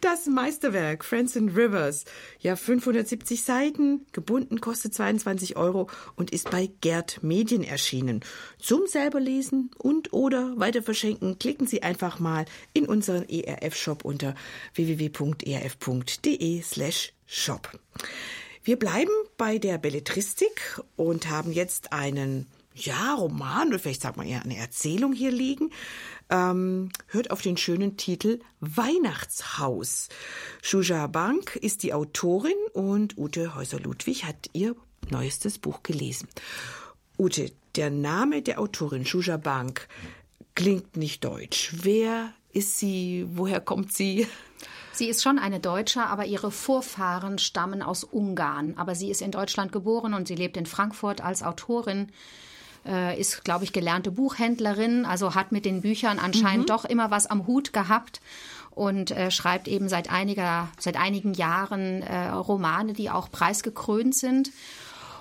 A: Das Meisterwerk Francis Rivers. Ja, 570 Seiten, gebunden, kostet 22 Euro und ist bei Gerd Medien erschienen. Zum selber lesen und oder weiter verschenken, klicken Sie einfach mal in unseren ERF-Shop unter www.erf.de slash shop. Wir bleiben bei der Belletristik und haben jetzt einen ja, Roman oder vielleicht sagt man eher eine Erzählung hier liegen. Ähm, hört auf den schönen Titel Weihnachtshaus. Shuja Bank ist die Autorin und Ute Häuser-Ludwig hat ihr neuestes Buch gelesen. Ute, der Name der Autorin Shuja Bank klingt nicht deutsch. Wer ist sie? Woher kommt sie?
C: Sie ist schon eine Deutsche, aber ihre Vorfahren stammen aus Ungarn. Aber sie ist in Deutschland geboren und sie lebt in Frankfurt als Autorin äh, ist, glaube ich, gelernte Buchhändlerin, also hat mit den Büchern anscheinend mhm. doch immer was am Hut gehabt und äh, schreibt eben seit einiger, seit einigen Jahren äh, Romane, die auch preisgekrönt sind.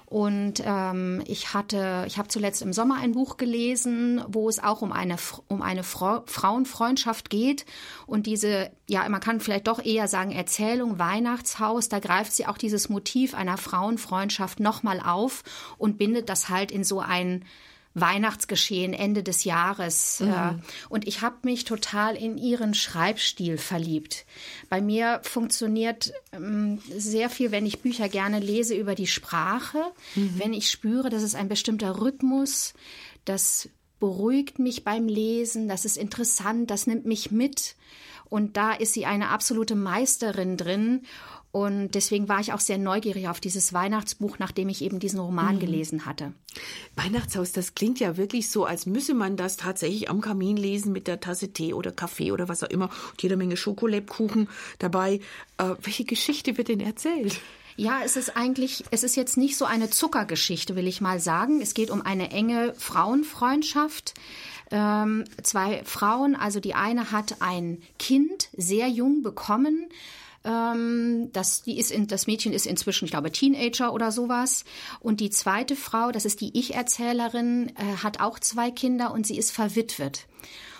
C: Und ähm, ich hatte, ich habe zuletzt im Sommer ein Buch gelesen, wo es auch um eine um eine Fra Frauenfreundschaft geht. Und diese, ja, man kann vielleicht doch eher sagen Erzählung Weihnachtshaus. Da greift sie auch dieses Motiv einer Frauenfreundschaft nochmal auf und bindet das halt in so ein Weihnachtsgeschehen Ende des Jahres. Mhm. Äh, und ich habe mich total in ihren Schreibstil verliebt. Bei mir funktioniert ähm, sehr viel, wenn ich Bücher gerne lese, über die Sprache. Mhm. Wenn ich spüre, dass es ein bestimmter Rhythmus, das beruhigt mich beim Lesen, das ist interessant, das nimmt mich mit. Und da ist sie eine absolute Meisterin drin. Und deswegen war ich auch sehr neugierig auf dieses Weihnachtsbuch, nachdem ich eben diesen Roman mhm. gelesen hatte.
A: Weihnachtshaus, das klingt ja wirklich so, als müsse man das tatsächlich am Kamin lesen mit der Tasse Tee oder Kaffee oder was auch immer und jeder Menge Schokolebkuchen dabei. Äh, welche Geschichte wird denn erzählt?
C: Ja, es ist eigentlich, es ist jetzt nicht so eine Zuckergeschichte, will ich mal sagen. Es geht um eine enge Frauenfreundschaft. Ähm, zwei Frauen, also die eine hat ein Kind sehr jung bekommen, ähm, das, die ist in, das Mädchen ist inzwischen, ich glaube, Teenager oder sowas. Und die zweite Frau, das ist die Ich-Erzählerin, äh, hat auch zwei Kinder und sie ist verwitwet.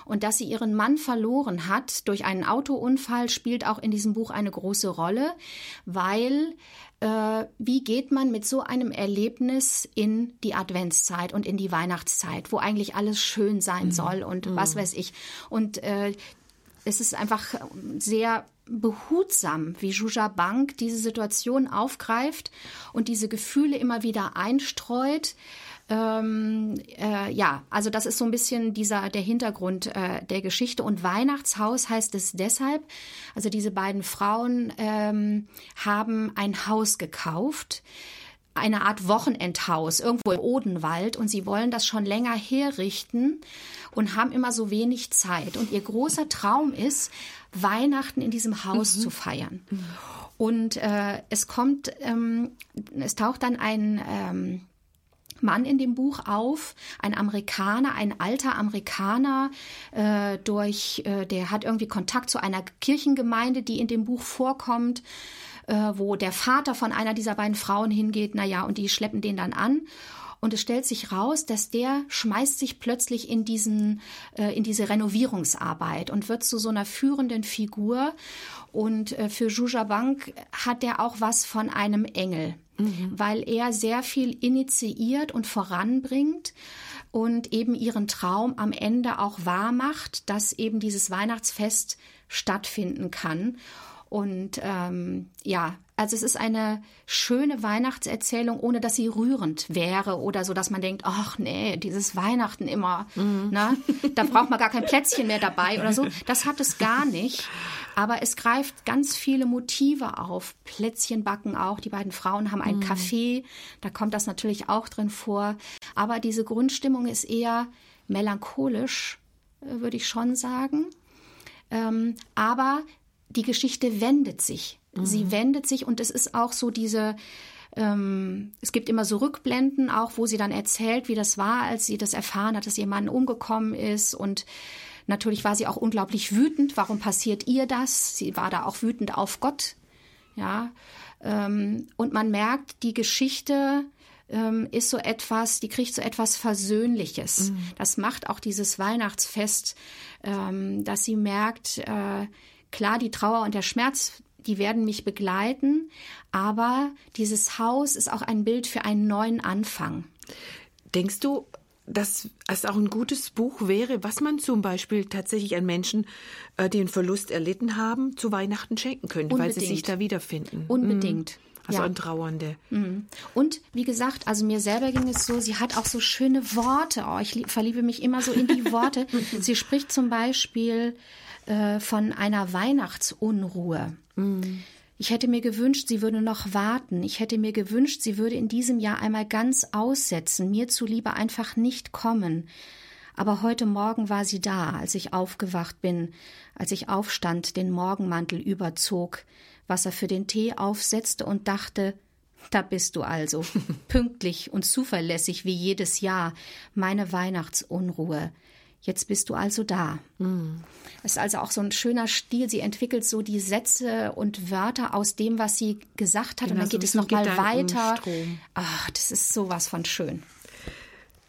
C: Und dass sie ihren Mann verloren hat durch einen Autounfall, spielt auch in diesem Buch eine große Rolle, weil äh, wie geht man mit so einem Erlebnis in die Adventszeit und in die Weihnachtszeit, wo eigentlich alles schön sein mhm. soll und mhm. was weiß ich. Und äh, es ist einfach sehr behutsam, wie Juja Bank diese Situation aufgreift und diese Gefühle immer wieder einstreut. Ähm, äh, ja, also das ist so ein bisschen dieser der Hintergrund äh, der Geschichte. Und Weihnachtshaus heißt es deshalb. Also diese beiden Frauen ähm, haben ein Haus gekauft eine Art Wochenendhaus irgendwo im Odenwald und sie wollen das schon länger herrichten und haben immer so wenig Zeit. Und ihr großer Traum ist, Weihnachten in diesem Haus mhm. zu feiern. Mhm. Und äh, es kommt, ähm, es taucht dann ein ähm, Mann in dem Buch auf, ein Amerikaner, ein alter Amerikaner, äh, durch, äh, der hat irgendwie Kontakt zu einer Kirchengemeinde, die in dem Buch vorkommt wo der Vater von einer dieser beiden Frauen hingeht, naja, und die schleppen den dann an. Und es stellt sich raus, dass der schmeißt sich plötzlich in diesen, äh, in diese Renovierungsarbeit und wird zu so einer führenden Figur. Und äh, für Juja Bank hat er auch was von einem Engel, mhm. weil er sehr viel initiiert und voranbringt und eben ihren Traum am Ende auch wahr macht, dass eben dieses Weihnachtsfest stattfinden kann. Und ähm, ja, also es ist eine schöne Weihnachtserzählung, ohne dass sie rührend wäre oder so, dass man denkt, ach nee, dieses Weihnachten immer, mhm. ne? da braucht man gar kein Plätzchen mehr dabei oder so. Das hat es gar nicht. Aber es greift ganz viele Motive auf. Plätzchen backen auch. Die beiden Frauen haben ein mhm. Café. Da kommt das natürlich auch drin vor. Aber diese Grundstimmung ist eher melancholisch, äh, würde ich schon sagen. Ähm, aber die Geschichte wendet sich. Mhm. Sie wendet sich und es ist auch so diese, ähm, es gibt immer so Rückblenden auch, wo sie dann erzählt, wie das war, als sie das erfahren hat, dass ihr Mann umgekommen ist und natürlich war sie auch unglaublich wütend. Warum passiert ihr das? Sie war da auch wütend auf Gott. Ja, ähm, und man merkt, die Geschichte ähm, ist so etwas, die kriegt so etwas Versöhnliches. Mhm. Das macht auch dieses Weihnachtsfest, ähm, dass sie merkt, äh, klar, die Trauer und der Schmerz, die werden mich begleiten, aber dieses Haus ist auch ein Bild für einen neuen Anfang.
A: Denkst du, dass es auch ein gutes Buch wäre, was man zum Beispiel tatsächlich an Menschen, äh, die einen Verlust erlitten haben, zu Weihnachten schenken könnte, weil sie sich da wiederfinden?
C: Unbedingt.
A: Mhm. Also ja. an Trauernde.
C: Mhm. Und wie gesagt, also mir selber ging es so, sie hat auch so schöne Worte. Oh, ich verliebe mich immer so in die Worte. sie spricht zum Beispiel äh, von einer Weihnachtsunruhe. Mhm. Ich hätte mir gewünscht, sie würde noch warten. Ich hätte mir gewünscht, sie würde in diesem Jahr einmal ganz aussetzen, mir zuliebe einfach nicht kommen. Aber heute Morgen war sie da, als ich aufgewacht bin, als ich aufstand, den Morgenmantel überzog, Wasser für den Tee aufsetzte und dachte, da bist du also, pünktlich und zuverlässig wie jedes Jahr, meine Weihnachtsunruhe. Jetzt bist du also da. Mm. Es ist also auch so ein schöner Stil. Sie entwickelt so die Sätze und Wörter aus dem, was sie gesagt hat. Genau, und dann geht so es noch mal weiter. Ach, das ist sowas von schön.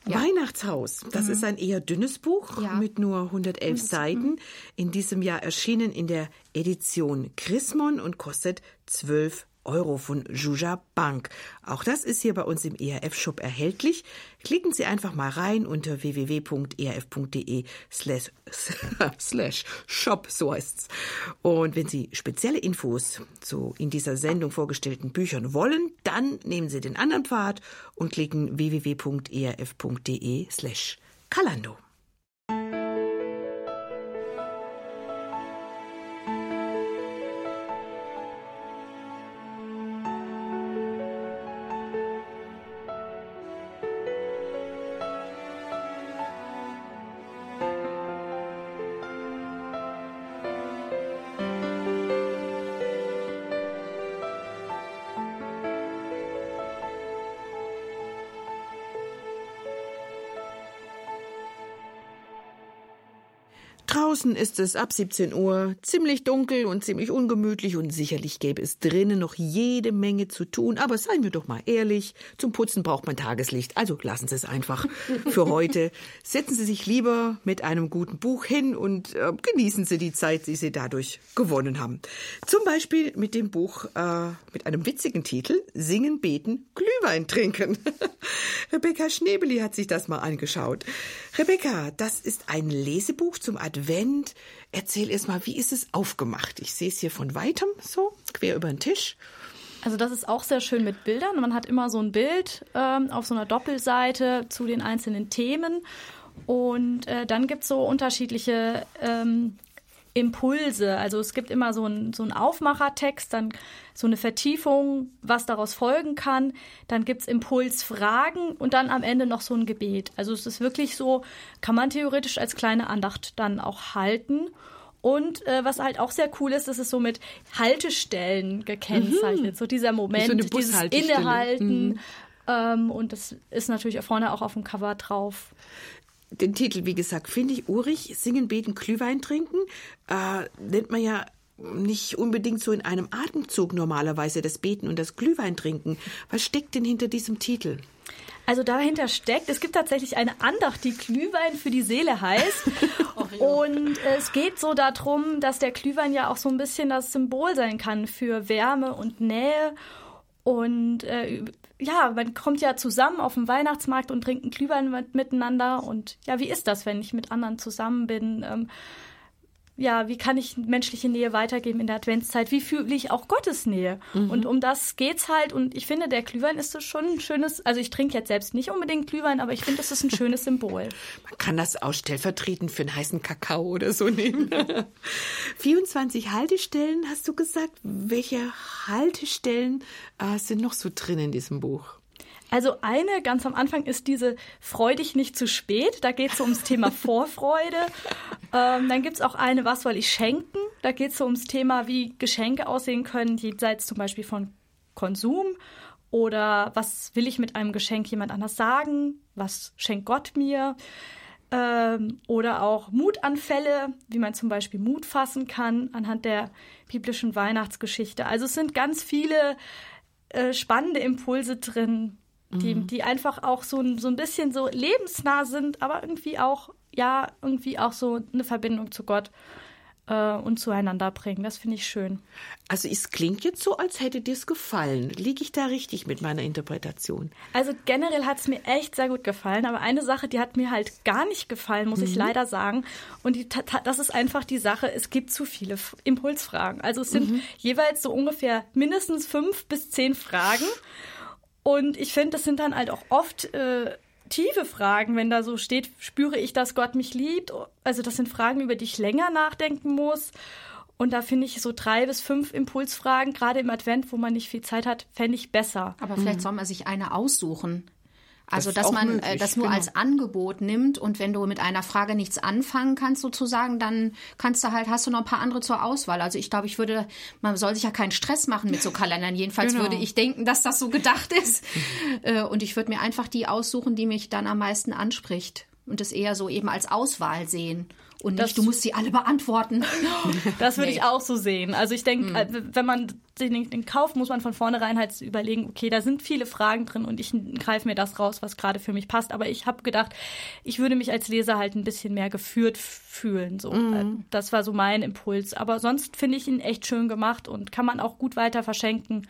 A: Ja. Weihnachtshaus, das mhm. ist ein eher dünnes Buch ja. mit nur 111 mhm. Seiten. In diesem Jahr erschienen in der Edition Chrismon und kostet 12 Euro von Juja Bank. Auch das ist hier bei uns im ERF-Shop erhältlich. Klicken Sie einfach mal rein unter www.erf.de slash shop, so heißt's. Und wenn Sie spezielle Infos zu in dieser Sendung vorgestellten Büchern wollen, dann nehmen Sie den anderen Pfad und klicken www.erf.de slash Kalando. Draußen ist es ab 17 Uhr ziemlich dunkel und ziemlich ungemütlich und sicherlich gäbe es drinnen noch jede Menge zu tun. Aber seien wir doch mal ehrlich, zum Putzen braucht man Tageslicht. Also lassen Sie es einfach für heute. Setzen Sie sich lieber mit einem guten Buch hin und äh, genießen Sie die Zeit, die Sie dadurch gewonnen haben. Zum Beispiel mit dem Buch äh, mit einem witzigen Titel Singen, Beten, Glühwein trinken. Rebecca Schnebeli hat sich das mal angeschaut. Rebecca, das ist ein Lesebuch zum Advent Advent. Erzähl erst mal, wie ist es aufgemacht? Ich sehe es hier von weitem so, quer über den Tisch.
D: Also das ist auch sehr schön mit Bildern. Man hat immer so ein Bild ähm, auf so einer Doppelseite zu den einzelnen Themen. Und äh, dann gibt es so unterschiedliche ähm, Impulse. Also es gibt immer so einen so Aufmachertext, dann so eine Vertiefung, was daraus folgen kann. Dann gibt es Impulsfragen und dann am Ende noch so ein Gebet. Also es ist wirklich so, kann man theoretisch als kleine Andacht dann auch halten. Und äh, was halt auch sehr cool ist, ist es so mit Haltestellen gekennzeichnet. Mhm. So dieser Moment, so dieses Innehalten. Mhm. Ähm, und das ist natürlich vorne auch auf dem Cover drauf
A: den Titel, wie gesagt, finde ich urig. Singen, beten, Glühwein trinken. Äh, nennt man ja nicht unbedingt so in einem Atemzug normalerweise das Beten und das Glühwein trinken. Was steckt denn hinter diesem Titel?
D: Also dahinter steckt, es gibt tatsächlich eine Andacht, die Glühwein für die Seele heißt. und es geht so darum, dass der Glühwein ja auch so ein bisschen das Symbol sein kann für Wärme und Nähe. Und äh, ja, man kommt ja zusammen auf dem Weihnachtsmarkt und trinkt einen Glühwein mit, miteinander. Und ja, wie ist das, wenn ich mit anderen zusammen bin? Ähm, ja, wie kann ich menschliche Nähe weitergeben in der Adventszeit? Wie fühle ich auch Gottes Nähe? Mhm. Und um das geht's halt. Und ich finde, der Glühwein ist so schon ein schönes, also ich trinke jetzt selbst nicht unbedingt Glühwein, aber ich finde, das ist ein schönes Symbol.
A: Man kann das auch stellvertretend für einen heißen Kakao oder so nehmen. 24 Haltestellen, hast du gesagt. Welche Haltestellen äh, sind noch so drin in diesem Buch?
D: Also eine ganz am Anfang ist diese Freu dich nicht zu spät. Da geht es so ums Thema Vorfreude. Ähm, dann gibt es auch eine Was soll ich schenken? Da geht es so ums Thema, wie Geschenke aussehen können, jenseits zum Beispiel von Konsum. Oder was will ich mit einem Geschenk jemand anders sagen? Was schenkt Gott mir? Ähm, oder auch Mutanfälle, wie man zum Beispiel Mut fassen kann anhand der biblischen Weihnachtsgeschichte. Also es sind ganz viele äh, spannende Impulse drin, die, mhm. die einfach auch so, so ein bisschen so lebensnah sind, aber irgendwie auch, ja, irgendwie auch so eine Verbindung zu Gott äh, und zueinander bringen. Das finde ich schön.
A: Also es klingt jetzt so, als hätte dir es gefallen. Liege ich da richtig mit meiner Interpretation?
D: Also generell hat es mir echt sehr gut gefallen, aber eine Sache, die hat mir halt gar nicht gefallen, muss mhm. ich leider sagen. Und die, das ist einfach die Sache, es gibt zu viele Impulsfragen. Also es sind mhm. jeweils so ungefähr mindestens fünf bis zehn Fragen. Und ich finde, das sind dann halt auch oft äh, tiefe Fragen, wenn da so steht, spüre ich, dass Gott mich liebt. Also das sind Fragen, über die ich länger nachdenken muss. Und da finde ich so drei bis fünf Impulsfragen, gerade im Advent, wo man nicht viel Zeit hat, fände ich besser.
C: Aber vielleicht mhm. soll man sich eine aussuchen. Also, das dass man möglich, das nur genau. als Angebot nimmt und wenn du mit einer Frage nichts anfangen kannst, sozusagen, dann kannst du halt, hast du noch ein paar andere zur Auswahl. Also ich glaube, ich würde, man soll sich ja keinen Stress machen mit so Kalendern. Jedenfalls genau. würde ich denken, dass das so gedacht ist. Äh, und ich würde mir einfach die aussuchen, die mich dann am meisten anspricht. Und das eher so eben als Auswahl sehen. Und nicht, das, du musst sie alle beantworten.
D: Das würde nee. ich auch so sehen. Also ich denke, mhm. wenn man den, den kauft, muss man von vornherein halt überlegen, okay, da sind viele Fragen drin und ich greife mir das raus, was gerade für mich passt. Aber ich habe gedacht, ich würde mich als Leser halt ein bisschen mehr geführt fühlen. So. Mhm. Das war so mein Impuls. Aber sonst finde ich ihn echt schön gemacht und kann man auch gut weiter verschenken.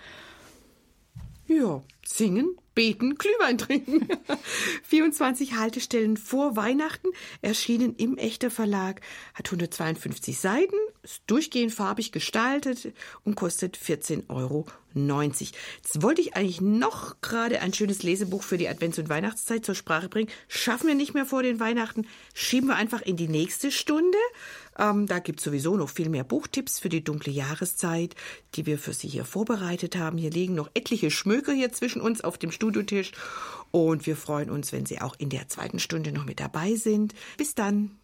A: Ja, singen, beten, Glühwein trinken. 24 Haltestellen vor Weihnachten, erschienen im Echter Verlag, hat 152 Seiten, ist durchgehend farbig gestaltet und kostet 14,90 Euro. Jetzt wollte ich eigentlich noch gerade ein schönes Lesebuch für die Advents- und Weihnachtszeit zur Sprache bringen. Schaffen wir nicht mehr vor den Weihnachten, schieben wir einfach in die nächste Stunde. Ähm, da gibt es sowieso noch viel mehr Buchtipps für die dunkle Jahreszeit, die wir für Sie hier vorbereitet haben. Hier liegen noch etliche Schmöker hier zwischen uns auf dem Studiotisch. Und wir freuen uns, wenn Sie auch in der zweiten Stunde noch mit dabei sind. Bis dann.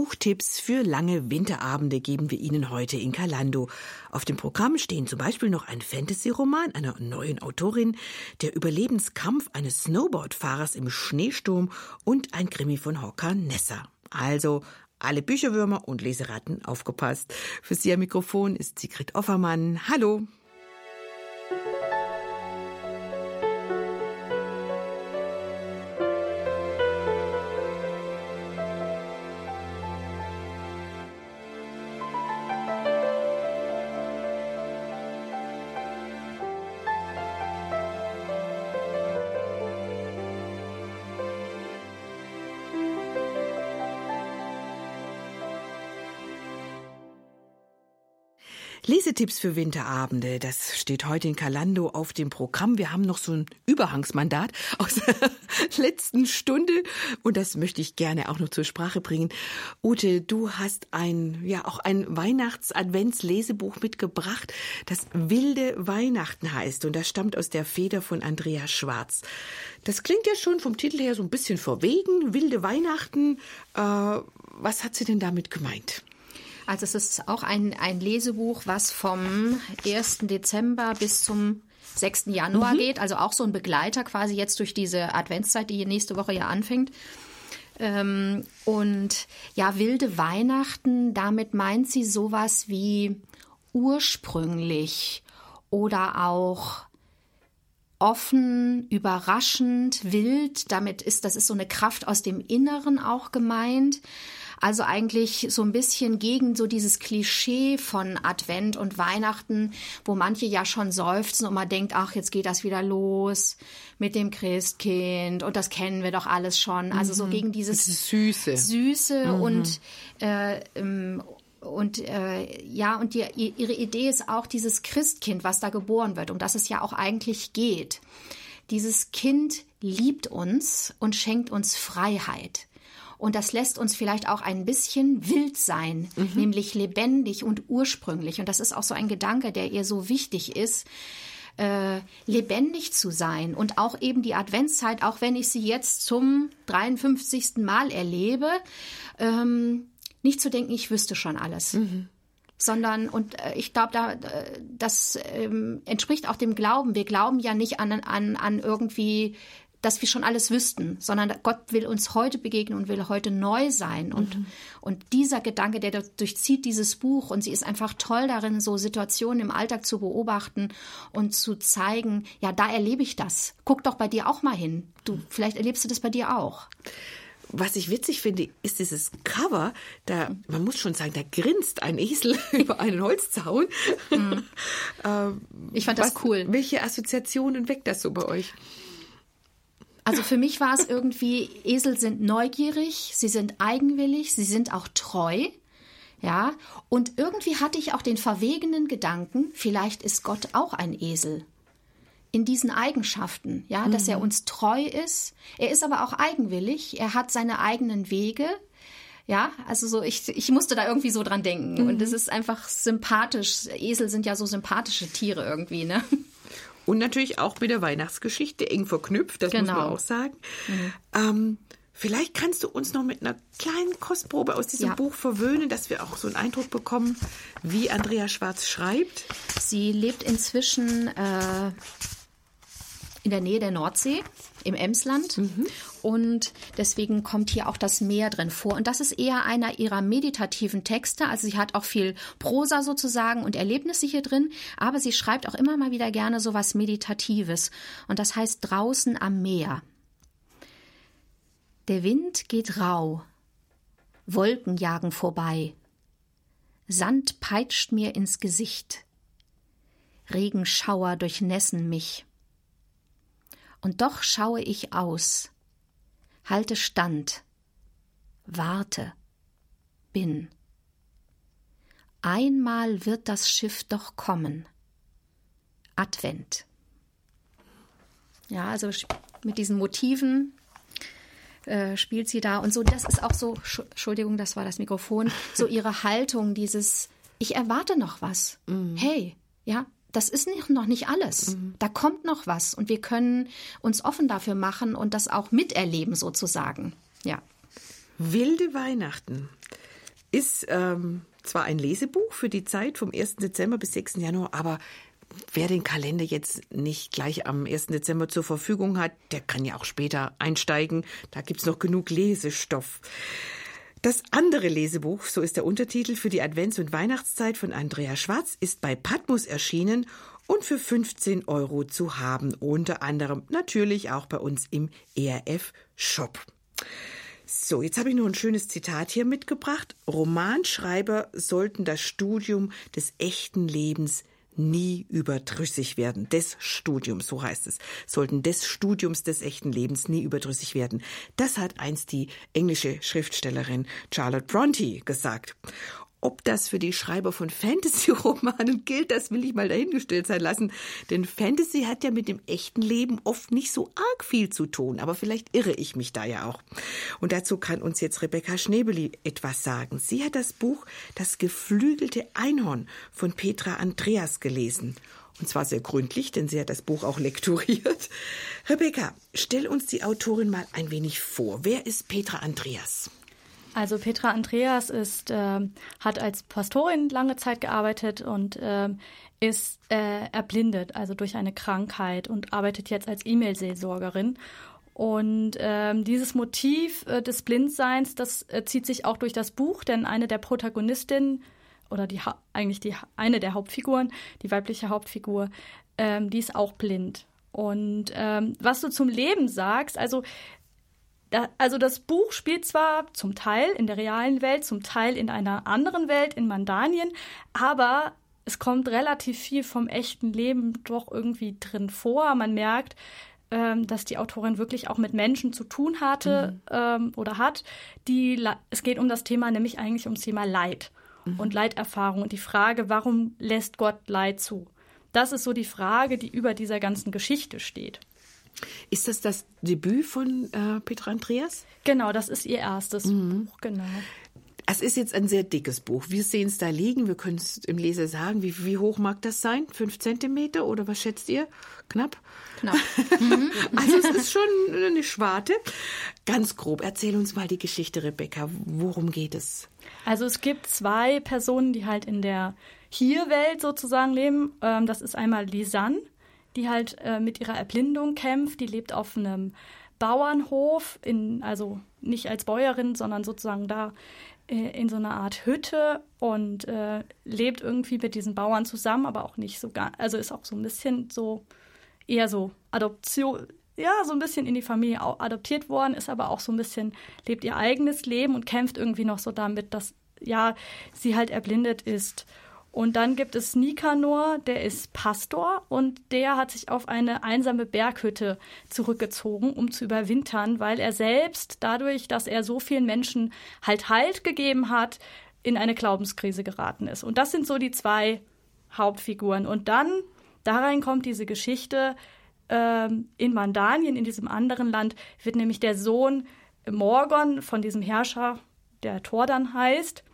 A: Buchtipps für lange Winterabende geben wir Ihnen heute in Kalando. Auf dem Programm stehen zum Beispiel noch ein Fantasy-Roman einer neuen Autorin, der Überlebenskampf eines Snowboardfahrers im Schneesturm und ein Krimi von Hawker Nessa. Also alle Bücherwürmer und Leseratten aufgepasst. Für Sie am Mikrofon ist Sigrid Offermann. Hallo. Lesetipps für Winterabende, das steht heute in Kalando auf dem Programm. Wir haben noch so ein Überhangsmandat aus der letzten Stunde und das möchte ich gerne auch noch zur Sprache bringen. Ute, du hast ein, ja, auch ein Weihnachts-Advents-Lesebuch mitgebracht, das Wilde Weihnachten heißt und das stammt aus der Feder von Andreas Schwarz. Das klingt ja schon vom Titel her so ein bisschen verwegen, Wilde Weihnachten. Äh, was hat sie denn damit gemeint?
C: Also es ist auch ein, ein Lesebuch, was vom 1. Dezember bis zum 6. Januar mhm. geht. Also auch so ein Begleiter quasi jetzt durch diese Adventszeit, die nächste Woche ja anfängt. Ähm, und ja, wilde Weihnachten, damit meint sie sowas wie ursprünglich oder auch offen, überraschend, wild. Damit ist, das ist so eine Kraft aus dem Inneren auch gemeint. Also eigentlich so ein bisschen gegen so dieses Klischee von Advent und Weihnachten, wo manche ja schon seufzen und man denkt, ach, jetzt geht das wieder los mit dem Christkind und das kennen wir doch alles schon. Also so mhm. gegen dieses
A: Süße,
C: Süße mhm. und äh, ähm, und äh, ja, und die, ihre Idee ist auch dieses Christkind, was da geboren wird, um das es ja auch eigentlich geht. Dieses Kind liebt uns und schenkt uns Freiheit. Und das lässt uns vielleicht auch ein bisschen wild sein, mhm. nämlich lebendig und ursprünglich. Und das ist auch so ein Gedanke, der ihr so wichtig ist. äh, lebendig zu sein und auch eben die Adventszeit, auch wenn ich sie jetzt zum 53. Mal erlebe, ähm, nicht zu denken, ich wüsste schon alles. Mhm sondern und äh, ich glaube, da äh, das ähm, entspricht auch dem Glauben. Wir glauben ja nicht an an an irgendwie dass wir schon alles wüssten, sondern Gott will uns heute begegnen und will heute neu sein. Und, mhm. und dieser Gedanke, der durchzieht dieses Buch und sie ist einfach toll darin, so Situationen im Alltag zu beobachten und zu zeigen, ja, da erlebe ich das. Guck doch bei dir auch mal hin. Du, vielleicht erlebst du das bei dir auch.
A: Was ich witzig finde, ist dieses Cover. Da, man muss schon sagen, da grinst ein Esel über einen Holzzaun. Mhm.
C: ich fand das Was, cool.
A: Welche Assoziationen weckt das so bei euch?
C: Also für mich war es irgendwie, Esel sind neugierig, sie sind eigenwillig, sie sind auch treu. Ja, und irgendwie hatte ich auch den verwegenen Gedanken, vielleicht ist Gott auch ein Esel. In diesen Eigenschaften, ja, mhm. dass er mhm. uns treu ist. Er ist aber auch eigenwillig, er hat seine eigenen Wege. Ja, also so, ich, ich musste da irgendwie so dran denken. Mhm. Und es ist einfach sympathisch. Esel sind ja so sympathische Tiere irgendwie, ne?
A: Und natürlich auch mit der Weihnachtsgeschichte eng verknüpft, das genau. muss man genau. auch sagen. Mhm. Ähm, vielleicht kannst du uns noch mit einer kleinen Kostprobe aus diesem ja. Buch verwöhnen, dass wir auch so einen Eindruck bekommen, wie Andrea Schwarz schreibt.
C: Sie lebt inzwischen äh, in der Nähe der Nordsee, im Emsland. Mhm. Und deswegen kommt hier auch das Meer drin vor. Und das ist eher einer ihrer meditativen Texte. Also sie hat auch viel Prosa sozusagen und Erlebnisse hier drin. Aber sie schreibt auch immer mal wieder gerne so was Meditatives. Und das heißt draußen am Meer. Der Wind geht rau. Wolken jagen vorbei. Sand peitscht mir ins Gesicht. Regenschauer durchnässen mich und doch schaue ich aus, halte stand, warte, bin. Einmal wird das Schiff doch kommen. Advent. Ja, also mit diesen Motiven äh, spielt sie da und so. Das ist auch so, Entschuldigung, das war das Mikrofon, so ihre Haltung, dieses, ich erwarte noch was. Mhm. Hey, ja, das ist noch nicht alles. Mhm. Da kommt noch was und wir können uns offen dafür machen und das auch miterleben sozusagen. Ja.
A: Wilde Weihnachten ist ähm, zwar ein Lesebuch für die Zeit vom 1. Dezember bis 6. Januar, aber wer den Kalender jetzt nicht gleich am 1. Dezember zur Verfügung hat, der kann ja auch später einsteigen. Da gibt es noch genug Lesestoff. Das andere Lesebuch, so ist der Untertitel für die Advents- und Weihnachtszeit von Andrea Schwarz, ist bei Patmos erschienen und für 15 Euro zu haben, unter anderem natürlich auch bei uns im ERF Shop. So, jetzt habe ich noch ein schönes Zitat hier mitgebracht. Romanschreiber sollten das Studium des echten Lebens nie überdrüssig werden. Des Studiums, so heißt es, sollten des Studiums des echten Lebens nie überdrüssig werden. Das hat einst die englische Schriftstellerin Charlotte Bronte gesagt. Ob das für die Schreiber von Fantasy-Romanen gilt, das will ich mal dahingestellt sein lassen. Denn Fantasy hat ja mit dem echten Leben oft nicht so arg viel zu tun. Aber vielleicht irre ich mich da ja auch. Und dazu kann uns jetzt Rebecca Schnebeli etwas sagen. Sie hat das Buch Das geflügelte Einhorn von Petra Andreas gelesen. Und zwar sehr gründlich, denn sie hat das Buch auch lektoriert. Rebecca, stell uns die Autorin mal ein wenig vor. Wer ist Petra Andreas?
D: Also Petra Andreas ist, äh, hat als Pastorin lange Zeit gearbeitet und äh, ist äh, erblindet, also durch eine Krankheit und arbeitet jetzt als E-Mail-Seelsorgerin. Und ähm, dieses Motiv äh, des Blindseins, das äh, zieht sich auch durch das Buch, denn eine der Protagonistinnen oder die eigentlich die eine der Hauptfiguren, die weibliche Hauptfigur, ähm, die ist auch blind. Und ähm, was du zum Leben sagst, also da, also das Buch spielt zwar zum Teil in der realen Welt, zum Teil in einer anderen Welt, in Mandanien, aber es kommt relativ viel vom echten Leben doch irgendwie drin vor. Man merkt, ähm, dass die Autorin wirklich auch mit Menschen zu tun hatte mhm. ähm, oder hat, die es geht um das Thema, nämlich eigentlich ums Thema Leid mhm. und Leiterfahrung und die Frage, warum lässt Gott Leid zu? Das ist so die Frage, die über dieser ganzen Geschichte steht.
A: Ist das das Debüt von äh, Petra Andreas?
D: Genau, das ist ihr erstes mhm. Buch, genau.
A: Es ist jetzt ein sehr dickes Buch. Wir sehen es da liegen. Wir können es im Leser sagen. Wie, wie hoch mag das sein? Fünf Zentimeter oder was schätzt ihr? Knapp?
C: Knapp.
A: also es ist schon eine Schwarte. Ganz grob, erzähl uns mal die Geschichte, Rebecca. Worum geht es?
D: Also es gibt zwei Personen, die halt in der Hier-Welt sozusagen leben. Ähm, das ist einmal Lisanne, die halt äh, mit ihrer Erblindung kämpft. Die lebt auf einem Bauernhof, in, also nicht als Bäuerin, sondern sozusagen da äh, in so einer Art Hütte und äh, lebt irgendwie mit diesen Bauern zusammen, aber auch nicht so gar, also ist auch so ein bisschen so eher so Adoption, ja, so ein bisschen in die Familie adoptiert worden, ist aber auch so ein bisschen, lebt ihr eigenes Leben und kämpft irgendwie noch so damit, dass ja, sie halt erblindet ist. Und dann gibt es Nikanor, der ist Pastor und der hat sich auf eine einsame Berghütte zurückgezogen, um zu überwintern, weil er selbst dadurch, dass er so vielen Menschen halt Halt gegeben hat, in eine Glaubenskrise geraten ist. Und das sind so die zwei Hauptfiguren. Und dann, da rein kommt diese Geschichte, ähm, in Mandanien, in diesem anderen Land, wird nämlich der Sohn Morgon von diesem Herrscher, der Tordan heißt,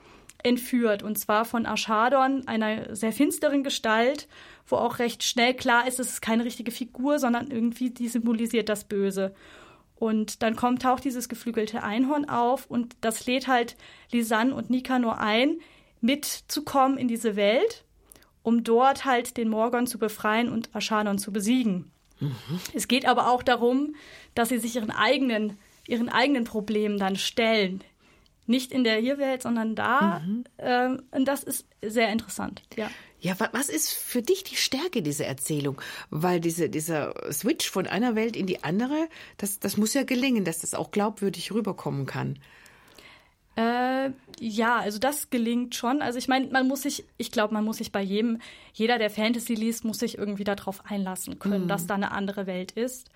D: entführt. Und zwar von Aschadon, einer sehr finsteren Gestalt, wo auch recht schnell klar ist, es ist keine richtige Figur, sondern irgendwie die symbolisiert das Böse. Und dann kommt, taucht dieses geflügelte Einhorn auf und das lädt halt Lisanne und Nikanor ein, mitzukommen in diese Welt, um dort halt den Morgon zu befreien und Aschadon zu besiegen. Mhm. Es geht aber auch darum, dass sie sich ihren eigenen, ihren eigenen Problemen dann stellen, nicht in der Hier-Welt, sondern da. Mhm. Ähm, und das ist sehr interessant, ja.
A: Ja, was ist für dich die Stärke dieser Erzählung? Weil diese, dieser Switch von einer Welt in die andere, das, das muss ja gelingen, dass das auch glaubwürdig rüberkommen kann.
D: Äh, ja, also das gelingt schon. Also ich meine, man muss sich, ich glaube, man muss sich bei jedem, jeder, der Fantasy liest, muss sich irgendwie darauf einlassen können, mhm. dass da eine andere Welt ist.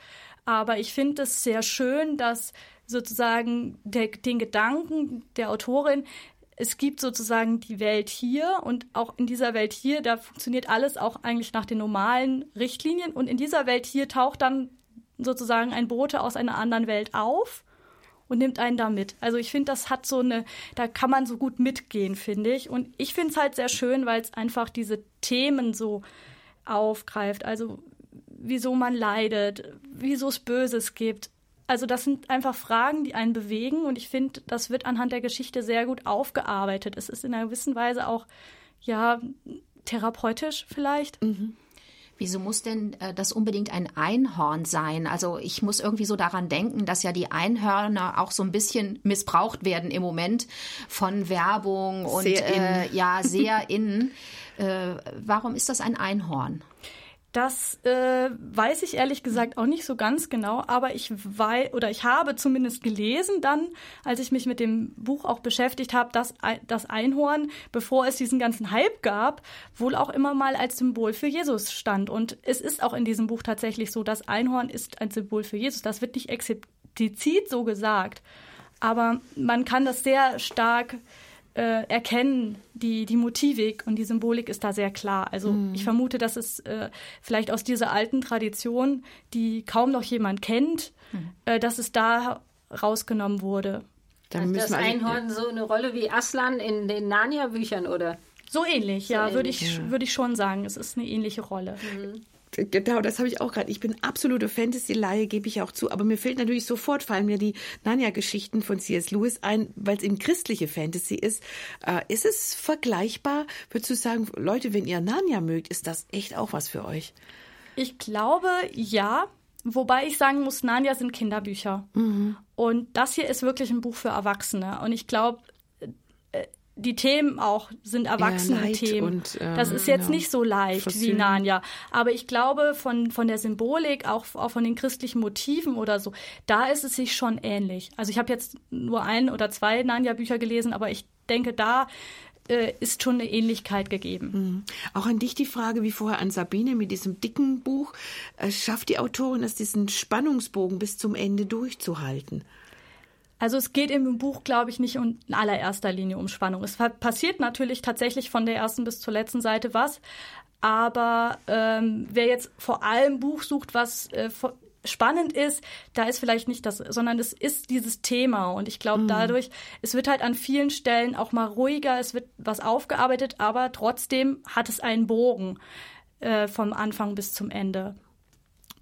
D: Aber ich finde es sehr schön, dass sozusagen der, den Gedanken der Autorin, es gibt sozusagen die Welt hier und auch in dieser Welt hier, da funktioniert alles auch eigentlich nach den normalen Richtlinien und in dieser Welt hier taucht dann sozusagen ein Bote aus einer anderen Welt auf und nimmt einen da mit. Also ich finde, das hat so eine, da kann man so gut mitgehen, finde ich. Und ich finde es halt sehr schön, weil es einfach diese Themen so aufgreift. Also wieso man leidet, wieso es Böses gibt, also das sind einfach Fragen, die einen bewegen und ich finde, das wird anhand der Geschichte sehr gut aufgearbeitet. Es ist in einer gewissen Weise auch, ja, therapeutisch vielleicht. Mhm.
C: Wieso muss denn äh, das unbedingt ein Einhorn sein? Also ich muss irgendwie so daran denken, dass ja die Einhörner auch so ein bisschen missbraucht werden im Moment von Werbung und sehr äh, ja sehr innen. Äh, warum ist das ein Einhorn?
D: Das äh, weiß ich ehrlich gesagt auch nicht so ganz genau, aber ich weiß oder ich habe zumindest gelesen dann, als ich mich mit dem Buch auch beschäftigt habe, dass das Einhorn, bevor es diesen ganzen Hype gab, wohl auch immer mal als Symbol für Jesus stand. Und es ist auch in diesem Buch tatsächlich so, das Einhorn ist ein Symbol für Jesus. Das wird nicht explizit so gesagt, aber man kann das sehr stark äh, erkennen, die, die Motivik und die Symbolik ist da sehr klar. Also mhm. ich vermute, dass es äh, vielleicht aus dieser alten Tradition, die kaum noch jemand kennt, mhm. äh, dass es da rausgenommen wurde.
E: Dann Hat das Einhorn so eine Rolle wie Aslan in den Narnia-Büchern, oder?
D: So ähnlich, so ja, ähnlich. würde ich, ja. Würd ich schon sagen. Es ist eine ähnliche Rolle. Mhm.
A: Genau, das habe ich auch gerade. Ich bin absolute Fantasy-Laie, gebe ich auch zu. Aber mir fehlt natürlich sofort, fallen mir die Narnia-Geschichten von C.S. Lewis ein, weil es eben christliche Fantasy ist. Äh, ist es vergleichbar? Würdest du sagen, Leute, wenn ihr Narnia mögt, ist das echt auch was für euch?
D: Ich glaube, ja. Wobei ich sagen muss, Narnia sind Kinderbücher. Mhm. Und das hier ist wirklich ein Buch für Erwachsene. Und ich glaube, die Themen auch sind erwachsene Themen. Und, ähm, das ist jetzt genau. nicht so leicht wie Narnia. Aber ich glaube, von, von der Symbolik, auch, auch von den christlichen Motiven oder so, da ist es sich schon ähnlich. Also ich habe jetzt nur ein oder zwei Narnia-Bücher gelesen, aber ich denke, da äh, ist schon eine Ähnlichkeit gegeben.
A: Mhm. Auch an dich die Frage, wie vorher an Sabine mit diesem dicken Buch, äh, schafft die Autorin es, diesen Spannungsbogen bis zum Ende durchzuhalten?
D: Also es geht im Buch, glaube ich, nicht in allererster Linie um Spannung. Es passiert natürlich tatsächlich von der ersten bis zur letzten Seite was, aber ähm, wer jetzt vor allem Buch sucht, was äh, spannend ist, da ist vielleicht nicht das, sondern es ist dieses Thema. Und ich glaube, mhm. dadurch, es wird halt an vielen Stellen auch mal ruhiger, es wird was aufgearbeitet, aber trotzdem hat es einen Bogen äh, vom Anfang bis zum Ende.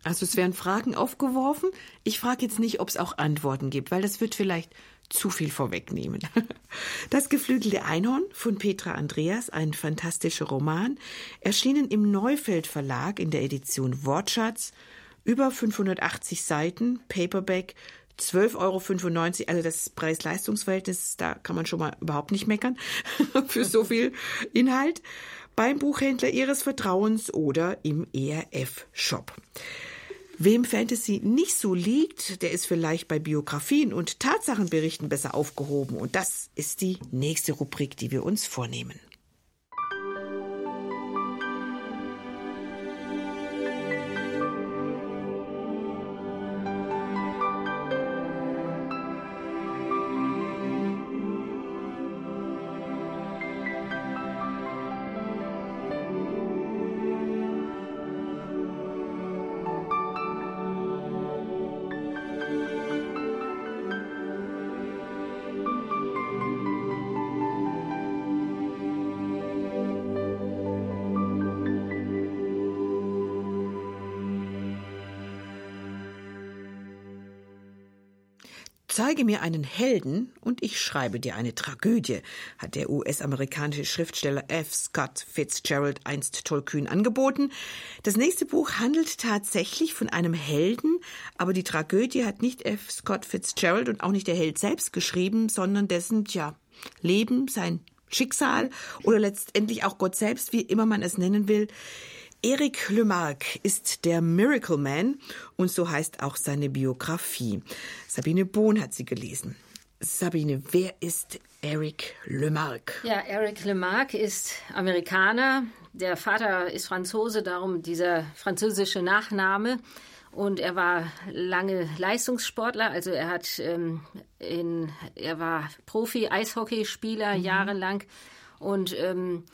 A: Also es werden Fragen aufgeworfen. Ich frage jetzt nicht, ob es auch Antworten gibt, weil das wird vielleicht zu viel vorwegnehmen. Das geflügelte Einhorn von Petra Andreas, ein fantastischer Roman, erschienen im Neufeld Verlag in der Edition Wortschatz über 580 Seiten, Paperback, 12,95 Euro, also das Preis-Leistungs-Verhältnis, da kann man schon mal überhaupt nicht meckern für so viel Inhalt, beim Buchhändler Ihres Vertrauens oder im ERF-Shop. Wem Fantasy nicht so liegt, der ist vielleicht bei Biografien und Tatsachenberichten besser aufgehoben. Und das ist die nächste Rubrik, die wir uns vornehmen. Zeige mir einen Helden und ich schreibe dir eine Tragödie, hat der US-amerikanische Schriftsteller F. Scott Fitzgerald einst tollkühn angeboten. Das nächste Buch handelt tatsächlich von einem Helden, aber die Tragödie hat nicht F. Scott Fitzgerald und auch nicht der Held selbst geschrieben, sondern dessen, tja, Leben, sein Schicksal oder letztendlich auch Gott selbst, wie immer man es nennen will. Eric Lemarque ist der Miracle Man und so heißt auch seine Biografie. Sabine Bohn hat sie gelesen. Sabine, wer ist Eric Lemarque?
E: Ja, Eric Lemarque ist Amerikaner. Der Vater ist Franzose, darum dieser französische Nachname. Und er war lange Leistungssportler, also er hat ähm, in, er war Profi-Eishockeyspieler mhm. jahrelang und ähm,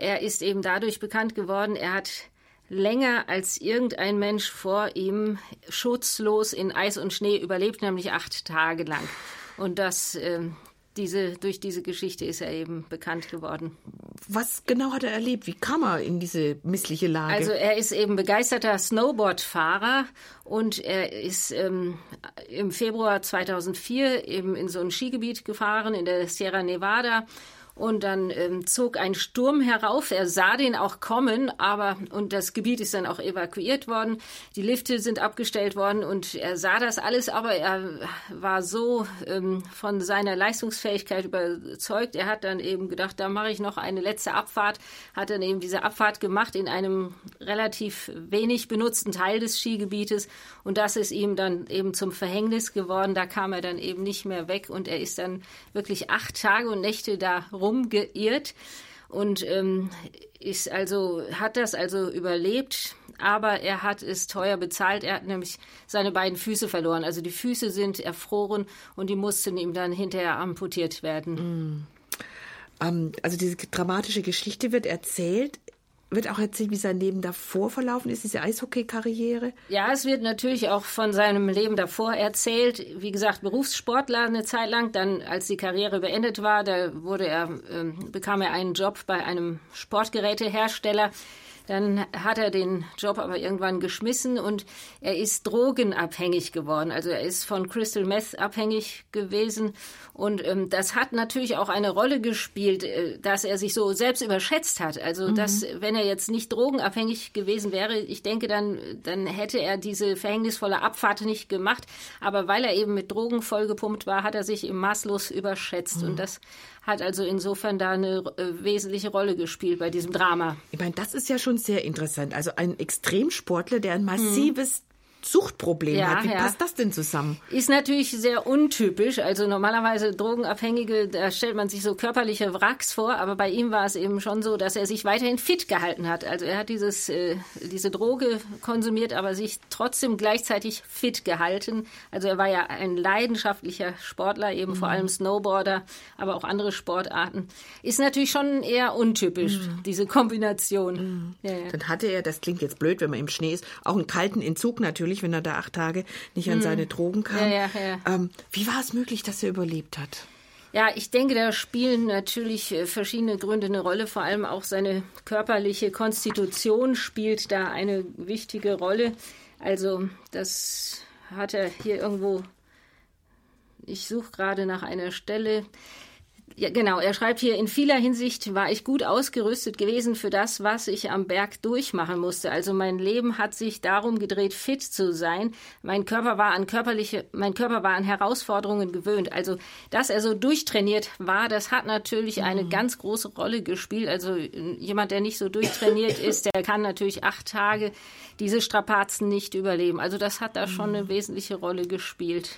E: er ist eben dadurch bekannt geworden, er hat länger als irgendein Mensch vor ihm schutzlos in Eis und Schnee überlebt, nämlich acht Tage lang. Und das, äh, diese, durch diese Geschichte ist er eben bekannt geworden.
A: Was genau hat er erlebt? Wie kam er in diese missliche Lage?
E: Also er ist eben begeisterter Snowboardfahrer und er ist ähm, im Februar 2004 eben in so ein Skigebiet gefahren in der Sierra Nevada und dann ähm, zog ein Sturm herauf. Er sah den auch kommen, aber und das Gebiet ist dann auch evakuiert worden. Die Lifte sind abgestellt worden und er sah das alles, aber er war so ähm, von seiner Leistungsfähigkeit überzeugt. Er hat dann eben gedacht, da mache ich noch eine letzte Abfahrt. Hat dann eben diese Abfahrt gemacht in einem relativ wenig benutzten Teil des Skigebietes und das ist ihm dann eben zum Verhängnis geworden. Da kam er dann eben nicht mehr weg und er ist dann wirklich acht Tage und Nächte da rumgeirrt und ähm, ist also hat das also überlebt, aber er hat es teuer bezahlt. Er hat nämlich seine beiden Füße verloren. Also die Füße sind erfroren und die mussten ihm dann hinterher amputiert werden.
A: Mm. Um, also diese dramatische Geschichte wird erzählt wird auch erzählt, wie sein Leben davor verlaufen ist, diese Eishockey-Karriere?
E: Ja, es wird natürlich auch von seinem Leben davor erzählt. Wie gesagt, Berufssportler eine Zeit lang. Dann, als die Karriere beendet war, da wurde er, äh, bekam er einen Job bei einem Sportgerätehersteller dann hat er den Job aber irgendwann geschmissen und er ist drogenabhängig geworden. Also er ist von Crystal Meth abhängig gewesen. Und ähm, das hat natürlich auch eine Rolle gespielt, äh, dass er sich so selbst überschätzt hat. Also, mhm. dass, wenn er jetzt nicht drogenabhängig gewesen wäre, ich denke, dann, dann hätte er diese verhängnisvolle Abfahrt nicht gemacht. Aber weil er eben mit Drogen vollgepumpt war, hat er sich im maßlos überschätzt. Mhm. Und das hat also insofern da eine äh, wesentliche Rolle gespielt bei diesem Drama.
A: Ich meine, das ist ja schon sehr interessant. Also ein Extremsportler, der ein massives Suchtproblem ja, hat. Wie ja. passt das denn zusammen?
E: Ist natürlich sehr untypisch. Also normalerweise Drogenabhängige, da stellt man sich so körperliche Wracks vor, aber bei ihm war es eben schon so, dass er sich weiterhin fit gehalten hat. Also er hat dieses, äh, diese Droge konsumiert, aber sich trotzdem gleichzeitig fit gehalten. Also er war ja ein leidenschaftlicher Sportler, eben mhm. vor allem Snowboarder, aber auch andere Sportarten. Ist natürlich schon eher untypisch, mhm. diese Kombination.
A: Mhm. Ja. Dann hatte er, das klingt jetzt blöd, wenn man im Schnee ist, auch einen kalten Entzug natürlich natürlich, wenn er da acht Tage nicht an seine Drogen kam.
E: Hm. Ja, ja, ja.
A: Ähm, wie war es möglich, dass er überlebt hat?
E: Ja, ich denke, da spielen natürlich äh, verschiedene Gründe eine Rolle. Vor allem auch seine körperliche Konstitution spielt da eine wichtige Rolle. Also das hat er hier irgendwo. Ich suche gerade nach einer Stelle. Ja, genau. Er schreibt hier, in vieler Hinsicht war ich gut ausgerüstet gewesen für das, was ich am Berg durchmachen musste. Also mein Leben hat sich darum gedreht, fit zu sein. Mein Körper war an körperliche, mein Körper war an Herausforderungen gewöhnt. Also, dass er so durchtrainiert war, das hat natürlich eine ganz große Rolle gespielt. Also, jemand, der nicht so durchtrainiert ist, der kann natürlich acht Tage diese Strapazen nicht überleben. Also, das hat da schon eine wesentliche Rolle gespielt.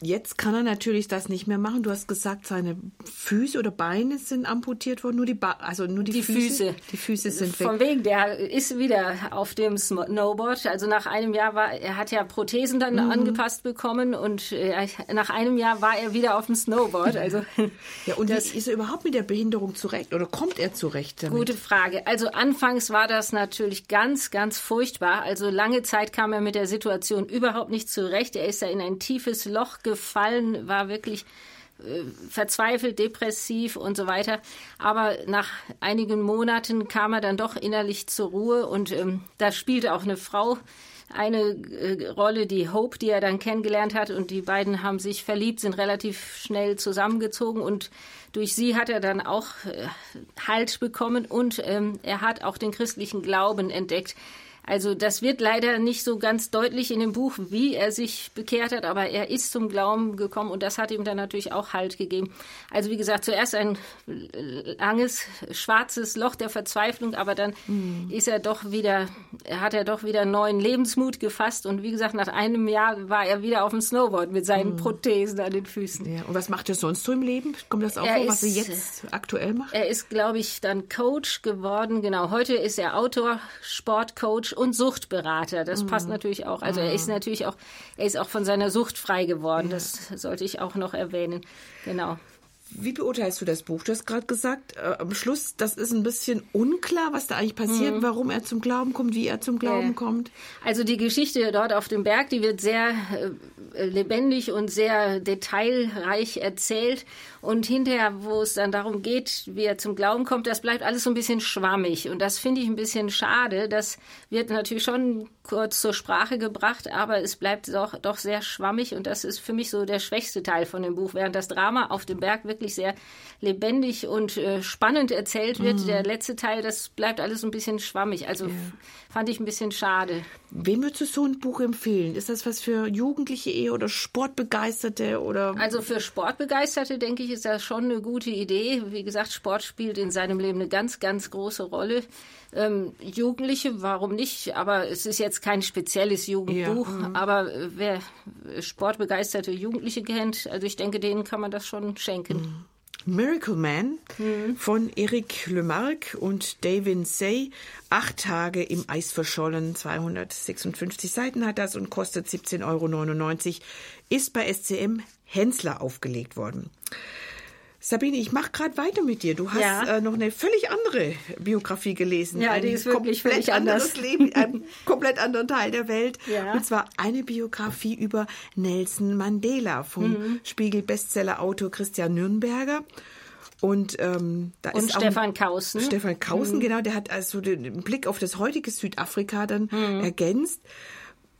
A: Jetzt kann er natürlich das nicht mehr machen. Du hast gesagt, seine Füße oder Beine sind amputiert worden, nur die ba also nur die,
E: Die
A: Füße.
E: Füße.
A: Die Füße sind
E: Von
A: weg.
E: wegen, der ist wieder auf dem Snowboard. Also nach einem Jahr war, er hat ja Prothesen dann
A: Mhm.
E: angepasst bekommen und äh, nach einem Jahr war er wieder auf dem Snowboard. Also
A: Ja, und
E: Das-
A: wie ist er überhaupt mit der Behinderung zurecht oder kommt er zurecht damit?
E: Gute Frage. Also anfangs war das natürlich ganz, ganz furchtbar. Also lange Zeit kam er mit der Situation überhaupt nicht zurecht. Er ist da in ein tiefes Loch gefallen, war wirklich äh, verzweifelt, depressiv und so weiter. Aber nach einigen Monaten kam er dann doch innerlich zur Ruhe und ähm, da spielte auch eine Frau eine äh, Rolle, die Hope, die er dann kennengelernt hat und die beiden haben sich verliebt, sind relativ schnell zusammengezogen und durch sie hat er dann auch äh, Halt bekommen und ähm, er hat auch den christlichen Glauben entdeckt. Also das wird leider nicht so ganz deutlich in dem Buch, wie er sich bekehrt hat, aber er ist zum Glauben gekommen und das hat ihm dann natürlich auch Halt gegeben. Also wie gesagt, zuerst ein langes schwarzes Loch der Verzweiflung, aber dann ist er doch wieder, hat er doch wieder neuen Lebensmut gefasst und wie gesagt, nach einem Jahr war er wieder auf dem Snowboard mit seinen Prothesen an den Füßen.
A: Ja, und was macht er sonst so im Leben? Kommt das auch
E: Er
A: vor, was er
E: ist-
A: jetzt aktuell macht?
E: Er ist, glaube ich, dann Coach geworden. Genau, heute ist er Autor, Sportcoach und Suchtberater. Das passt natürlich auch. Also er ist natürlich auch, er ist auch von seiner Sucht frei geworden. Das sollte ich auch noch erwähnen. Genau.
A: Wie beurteilst du das Buch? Du hast gerade gesagt, äh, am Schluss, das ist ein bisschen unklar, was da eigentlich passiert, warum er zum Glauben kommt, wie er zum Glauben
E: Mhm. Ja.
A: kommt.
E: Also die Geschichte dort auf dem Berg, die wird sehr äh, lebendig und sehr detailreich erzählt. Und hinterher, wo es dann darum geht, wie er zum Glauben kommt, das bleibt alles so ein bisschen schwammig. Und das finde ich ein bisschen schade. Das wird natürlich schon kurz zur Sprache gebracht, aber es bleibt doch, doch sehr schwammig. Und das ist für mich so der schwächste Teil von dem Buch. Während das Drama auf dem Berg wirklich sehr lebendig und äh, spannend erzählt wird, der letzte Teil, das bleibt alles ein bisschen schwammig. Also f- fand ich ein bisschen schade.
A: Wem würdest du so ein Buch empfehlen? Ist das was für Jugendliche eher oder Sportbegeisterte oder
E: Also für Sportbegeisterte, denke ich, ist das schon eine gute Idee. Wie gesagt, Sport spielt in seinem Leben eine ganz, ganz große Rolle. Ähm, Jugendliche, warum nicht? Aber es ist jetzt kein spezielles Jugendbuch. Aber äh, wer sportbegeisterte Jugendliche kennt, also ich denke, denen kann man das schon schenken.
A: Miracle Man
E: Mhm.
A: von Eric Lemarque und David Say. Acht Tage im Eis verschollen. 256 Seiten hat das und kostet 17,99 Euro. Ist bei SCM Hensler aufgelegt worden. Sabine, ich mache gerade weiter mit dir. Du hast
E: Ja.
A: äh, noch eine völlig andere Biografie gelesen.
E: Ja,
A: Ein
E: die ist wirklich völlig
A: anderes
E: anders.
A: Leben, in einem komplett anderen Teil der Welt.
E: Ja.
A: Und zwar eine Biografie über Nelson Mandela vom
E: Mhm.
A: Spiegel-Bestseller-Autor Christian Nürnberger. Und ähm, da
E: Und
A: ist auch
E: Stefan Kausen.
A: Stefan Kausen, genau, der hat also den Blick auf das heutige Südafrika dann
E: Mhm.
A: ergänzt.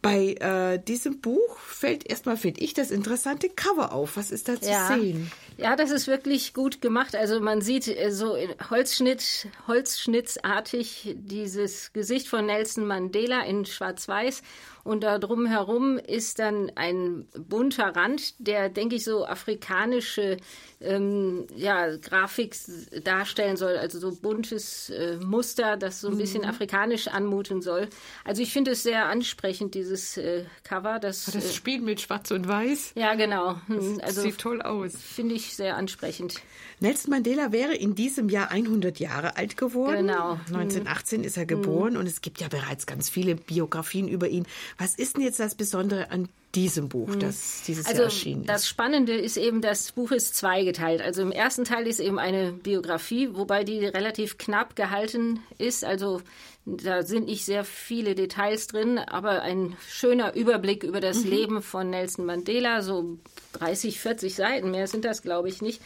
A: Bei äh, diesem Buch fällt erstmal, finde ich, das interessante Cover auf. Was ist da zu sehen?
E: Ja, das ist wirklich gut gemacht. Also man sieht äh, so in Holzschnitt, Holzschnittsartig dieses Gesicht von Nelson Mandela in Schwarz-Weiß und da drumherum ist dann ein bunter Rand, der, denke ich, so afrikanische ähm, ja, Grafik darstellen soll, also so buntes äh, Muster, das so ein bisschen
A: Mhm.
E: afrikanisch anmuten soll. Also ich finde es sehr ansprechend, dieses äh, Cover. Das,
A: Das
E: äh,
A: Spiel mit Schwarz und Weiß.
E: ja, genau. Hm, Also
A: Sieht toll aus.
E: finde ich sehr ansprechend.
A: Nelson Mandela wäre in diesem Jahr 100 Jahre alt geworden.
E: Genau.
A: 1918 ist er geboren und es gibt ja bereits ganz viele Biografien über ihn. Was ist denn jetzt das Besondere an diesem Buch, das dieses
E: also
A: Jahr erschienen ist?
E: Das Spannende ist eben, das Buch ist zweigeteilt. Also im ersten Teil ist eben eine Biografie, wobei die relativ knapp gehalten ist. Also da sind nicht sehr viele Details drin, aber ein schöner Überblick über das mhm. Leben von Nelson Mandela, so 30, 40 Seiten, mehr sind das, glaube ich, nicht.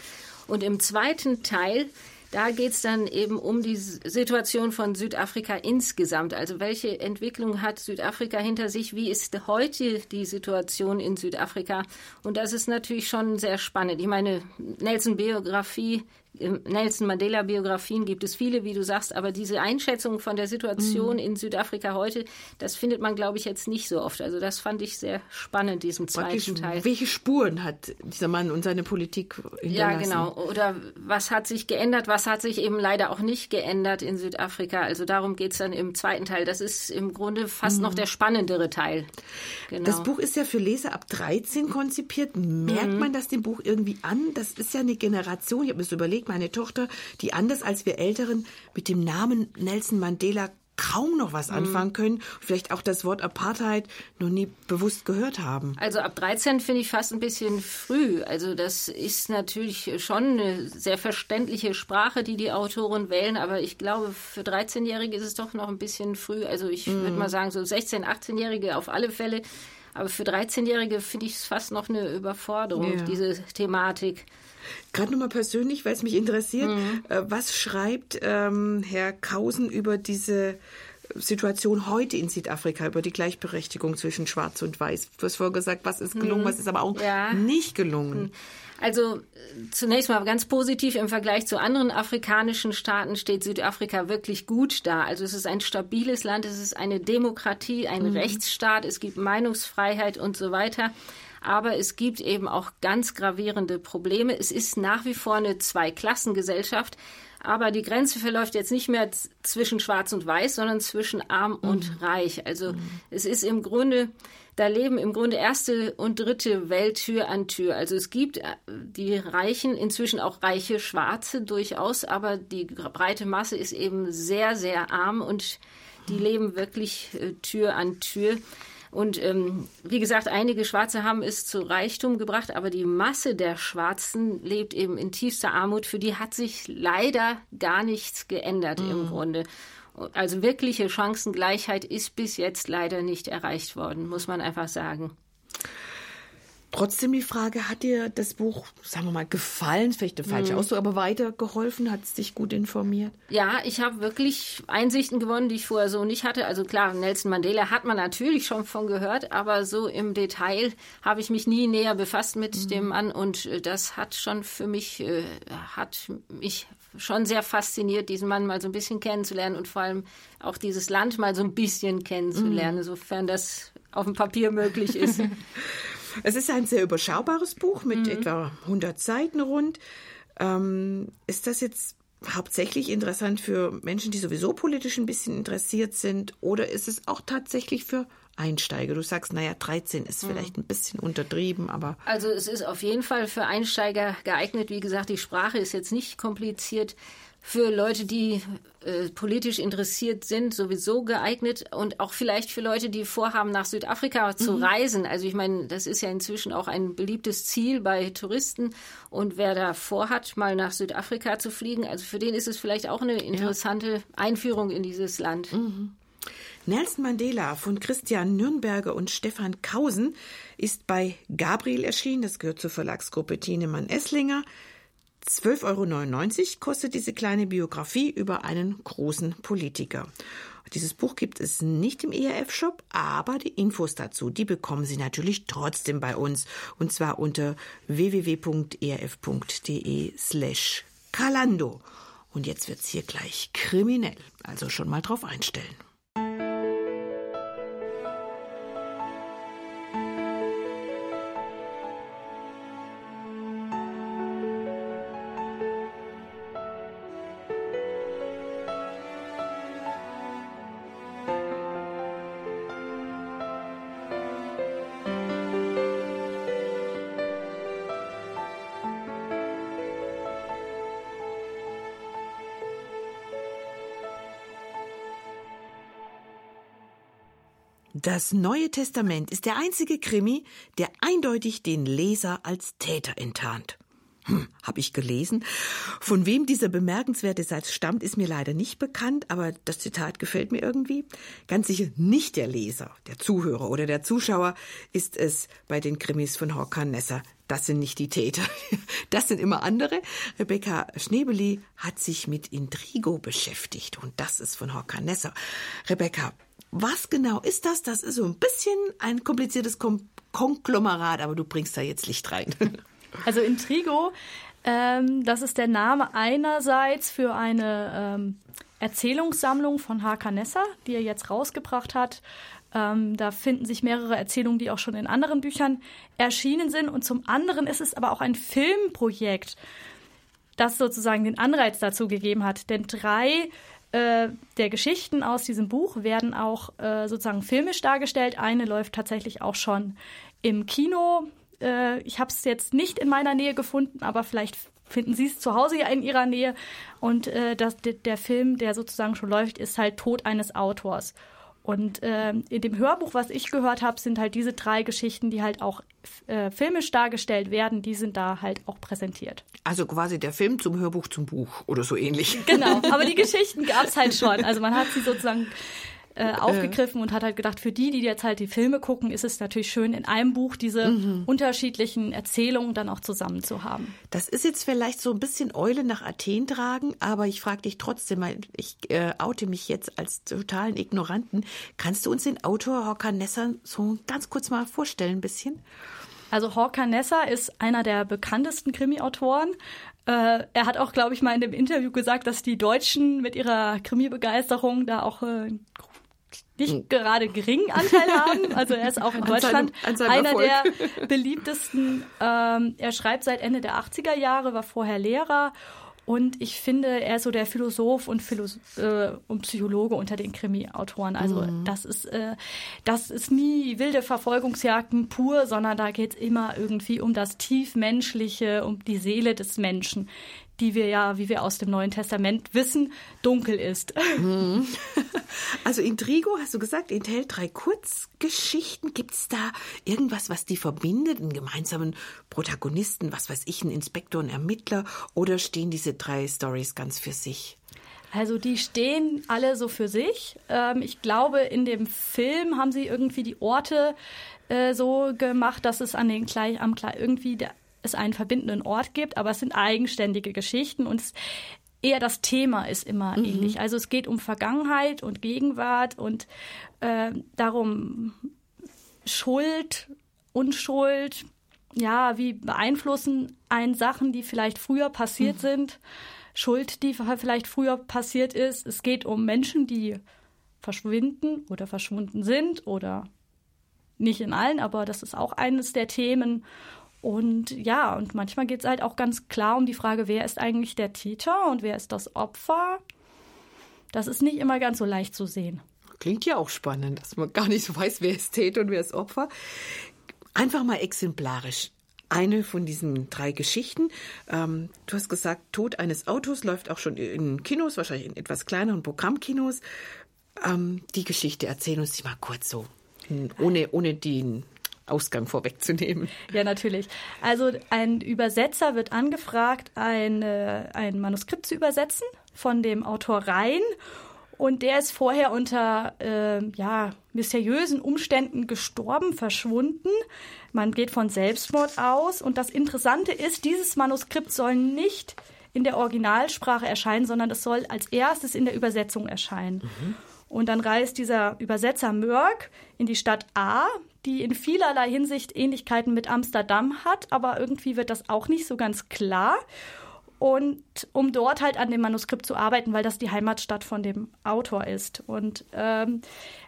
E: Und im zweiten Teil da geht es dann eben um die Situation von Südafrika insgesamt. Also welche Entwicklung hat Südafrika hinter sich? Wie ist heute die Situation in Südafrika? Und das ist natürlich schon sehr spannend. Ich meine, Nelson-Biografie Nelson Mandela-Biografien gibt es viele, wie du sagst, aber diese Einschätzung von der Situation mhm. in Südafrika heute, das findet man, glaube ich, jetzt nicht so oft. Also das fand ich sehr spannend, diesen zweiten Teil.
A: Welche Spuren hat dieser Mann und seine Politik hinterlassen?
E: Ja, genau. Oder was hat sich geändert, was hat sich eben leider auch nicht geändert in Südafrika? Also darum geht es dann im zweiten Teil. Das ist im Grunde fast mhm. noch der spannendere Teil.
A: Genau. Das Buch ist ja für Leser ab 13 konzipiert. Merkt mhm. man das dem Buch irgendwie an? Das ist ja eine Generation, ich habe mir so überlegt, meine Tochter, die anders als wir Älteren mit dem Namen Nelson Mandela kaum noch was mhm. anfangen können vielleicht auch das Wort Apartheid noch nie bewusst gehört haben.
E: Also ab 13 finde ich fast ein bisschen früh. Also das ist natürlich schon eine sehr verständliche Sprache, die die Autoren wählen, aber ich glaube, für 13-Jährige ist es doch noch ein bisschen früh. Also ich mhm. würde mal sagen, so 16-, 18-Jährige auf alle Fälle. Aber für 13-Jährige finde ich es fast noch eine Überforderung, ja. diese Thematik.
A: Gerade nochmal persönlich, weil es mich interessiert, mhm. Äh, was schreibt ähm, Herr Kausen über diese Situation heute in Südafrika, über die Gleichberechtigung zwischen Schwarz und Weiß? Du hast vorher gesagt, was ist gelungen, mhm. was ist aber auch ja. nicht gelungen. Mhm.
E: Also zunächst mal ganz positiv im Vergleich zu anderen afrikanischen Staaten steht Südafrika wirklich gut da. Also es ist ein stabiles Land, es ist eine Demokratie, ein mhm. Rechtsstaat, es gibt Meinungsfreiheit und so weiter. Aber es gibt eben auch ganz gravierende Probleme. Es ist nach wie vor eine Zweiklassengesellschaft. Aber die Grenze verläuft jetzt nicht mehr zwischen Schwarz und Weiß, sondern zwischen Arm mhm. und Reich. Also mhm. es ist im Grunde, da leben im Grunde erste und dritte Welt Tür an Tür. Also es gibt äh, die Reichen, inzwischen auch reiche Schwarze durchaus, aber die breite Masse ist eben sehr, sehr arm und die mhm. leben wirklich äh, Tür an Tür. Und ähm, wie gesagt, einige Schwarze haben es zu Reichtum gebracht, aber die Masse der Schwarzen lebt eben in tiefster Armut. Für die hat sich leider gar nichts geändert mhm. im Grunde. Also wirkliche Chancengleichheit ist bis jetzt leider nicht erreicht worden, muss man einfach sagen.
A: Trotzdem die Frage, hat dir das Buch, sagen wir mal, gefallen? Vielleicht der falsche mhm. Ausdruck, aber weitergeholfen? Hat es dich gut informiert?
E: Ja, ich habe wirklich Einsichten gewonnen, die ich vorher so nicht hatte. Also klar, Nelson Mandela hat man natürlich schon von gehört, aber so im Detail habe ich mich nie näher befasst mit mhm. dem Mann und äh, das hat schon für mich, äh, hat mich schon sehr fasziniert, diesen Mann mal so ein bisschen kennenzulernen und vor allem auch dieses Land mal so ein bisschen kennenzulernen, mhm. sofern das auf dem Papier möglich ist.
A: Es ist ein sehr überschaubares Buch mit mhm. etwa 100 Seiten rund. Ähm, ist das jetzt hauptsächlich interessant für Menschen, die sowieso politisch ein bisschen interessiert sind, oder ist es auch tatsächlich für Einsteiger? Du sagst, naja, 13 ist mhm. vielleicht ein bisschen untertrieben, aber.
E: Also es ist auf jeden Fall für Einsteiger geeignet. Wie gesagt, die Sprache ist jetzt nicht kompliziert für Leute, die äh, politisch interessiert sind, sowieso geeignet und auch vielleicht für Leute, die vorhaben, nach Südafrika zu mhm. reisen. Also ich meine, das ist ja inzwischen auch ein beliebtes Ziel bei Touristen und wer da vorhat, mal nach Südafrika zu fliegen, also für den ist es vielleicht auch eine interessante ja. Einführung in dieses Land.
A: Mhm. Nelson Mandela von Christian Nürnberger und Stefan Kausen ist bei Gabriel erschienen. Das gehört zur Verlagsgruppe Thienemann-Esslinger. 12,99 Euro kostet diese kleine Biografie über einen großen Politiker. Dieses Buch gibt es nicht im ERF-Shop, aber die Infos dazu, die bekommen Sie natürlich trotzdem bei uns. Und zwar unter www.erf.de slash Kalando. Und jetzt wird's hier gleich kriminell. Also schon mal drauf einstellen. Das Neue Testament ist der einzige Krimi, der eindeutig den Leser als Täter enttarnt. Hm, hab ich gelesen. Von wem dieser bemerkenswerte Satz stammt, ist mir leider nicht bekannt, aber das Zitat gefällt mir irgendwie. Ganz sicher nicht der Leser, der Zuhörer oder der Zuschauer ist es bei den Krimis von Horkan Nesser. Das sind nicht die Täter. Das sind immer andere. Rebecca Schnebeli hat sich mit Intrigo beschäftigt und das ist von Horkan Nesser. Rebecca, was genau ist das? Das ist so ein bisschen ein kompliziertes Kom Konglomerat, aber du bringst da jetzt Licht rein.
D: Also Intrigo, ähm, das ist der Name einerseits für eine ähm, Erzählungssammlung von Hakanessa, die er jetzt rausgebracht hat. Ähm, da finden sich mehrere Erzählungen, die auch schon in anderen Büchern erschienen sind. Und zum anderen ist es aber auch ein Filmprojekt, das sozusagen den Anreiz dazu gegeben hat. Denn drei äh, der Geschichten aus diesem Buch werden auch äh, sozusagen filmisch dargestellt. Eine läuft tatsächlich auch schon im Kino äh, ich habe es jetzt nicht in meiner Nähe gefunden, aber vielleicht finden Sie es zu Hause ja in Ihrer Nähe. Und äh, das, der Film, der sozusagen schon läuft, ist halt Tod eines Autors. Und äh, in dem Hörbuch, was ich gehört habe, sind halt diese drei Geschichten, die halt auch äh, filmisch dargestellt werden, die sind da halt auch präsentiert.
A: Also quasi der Film zum Hörbuch zum Buch oder so ähnlich.
D: Genau, aber die Geschichten gab es halt schon. Also man hat sie sozusagen äh, aufgegriffen äh. und hat halt gedacht, für die, die jetzt halt die Filme gucken, ist es natürlich schön, in einem Buch diese mhm. unterschiedlichen Erzählungen dann auch zusammen zu haben.
A: Das ist jetzt vielleicht so ein bisschen Eule nach Athen tragen, aber ich frage dich trotzdem mal, ich äh, oute mich jetzt als totalen Ignoranten. Kannst du uns den Autor Horkan Nessa so ganz kurz mal vorstellen, ein bisschen?
D: Also Horkan Nessa ist einer der bekanntesten Krimi-Autoren. Äh, er hat auch, glaube ich, mal in dem Interview gesagt, dass die Deutschen mit ihrer Krimi-Begeisterung da auch äh, nicht hm. gerade geringen Anteil haben. Also er ist auch in Deutschland an seinem, an seinem einer Erfolg. der beliebtesten. Ähm, er schreibt seit Ende der 80er Jahre, war vorher Lehrer und ich finde, er ist so der Philosoph und, Philos äh, und Psychologe unter den Krimi-Autoren. Also mhm. das ist äh, das ist nie wilde Verfolgungsjagden pur, sondern da geht es immer irgendwie um das tiefmenschliche, um die Seele des Menschen, die wir ja, wie wir aus dem Neuen Testament wissen, dunkel ist. Mhm.
A: Also Intrigo, hast du gesagt, enthält drei Kurzgeschichten. Gibt es da irgendwas, was die verbindet, einen gemeinsamen Protagonisten, was weiß ich, einen Inspektor, einen Ermittler, oder stehen diese drei Stories ganz für sich?
D: Also die stehen alle so für sich. Ähm, ich glaube, in dem Film haben sie irgendwie die Orte äh, so gemacht, dass es an den gleich am irgendwie der es einen verbindenden Ort gibt, aber es sind eigenständige Geschichten und es, eher das Thema ist immer mhm. ähnlich. Also es geht um Vergangenheit und Gegenwart und äh, darum Schuld, Unschuld, ja, wie beeinflussen einen Sachen, die vielleicht früher passiert mhm. sind, Schuld, die vielleicht früher passiert ist. Es geht um Menschen, die verschwinden oder verschwunden sind oder nicht in allen, aber das ist auch eines der Themen. Und ja, und manchmal geht es halt auch ganz klar um die Frage, wer ist eigentlich der Täter und wer ist das Opfer. Das ist nicht immer ganz so leicht zu sehen.
A: Klingt ja auch spannend, dass man gar nicht so weiß, wer ist Täter und wer ist Opfer. Einfach mal exemplarisch. Eine von diesen drei Geschichten. Ähm, du hast gesagt, Tod eines Autos läuft auch schon in Kinos, wahrscheinlich in etwas kleineren Programmkinos. Ähm, die Geschichte, erzähl uns die mal kurz so, ohne, ohne den Ausgang vorwegzunehmen.
D: Ja, natürlich. Also ein Übersetzer wird angefragt, ein, ein Manuskript zu übersetzen von dem Autor Rhein. Und der ist vorher unter äh, ja, mysteriösen Umständen gestorben, verschwunden. Man geht von Selbstmord aus. Und das Interessante ist, dieses Manuskript soll nicht in der Originalsprache erscheinen, sondern es soll als erstes in der Übersetzung erscheinen. Mhm. Und dann reist dieser Übersetzer Mörk in die Stadt A, die in vielerlei Hinsicht Ähnlichkeiten mit Amsterdam hat, aber irgendwie wird das auch nicht so ganz klar. Und um dort halt an dem Manuskript zu arbeiten, weil das die Heimatstadt von dem Autor ist. Und ähm,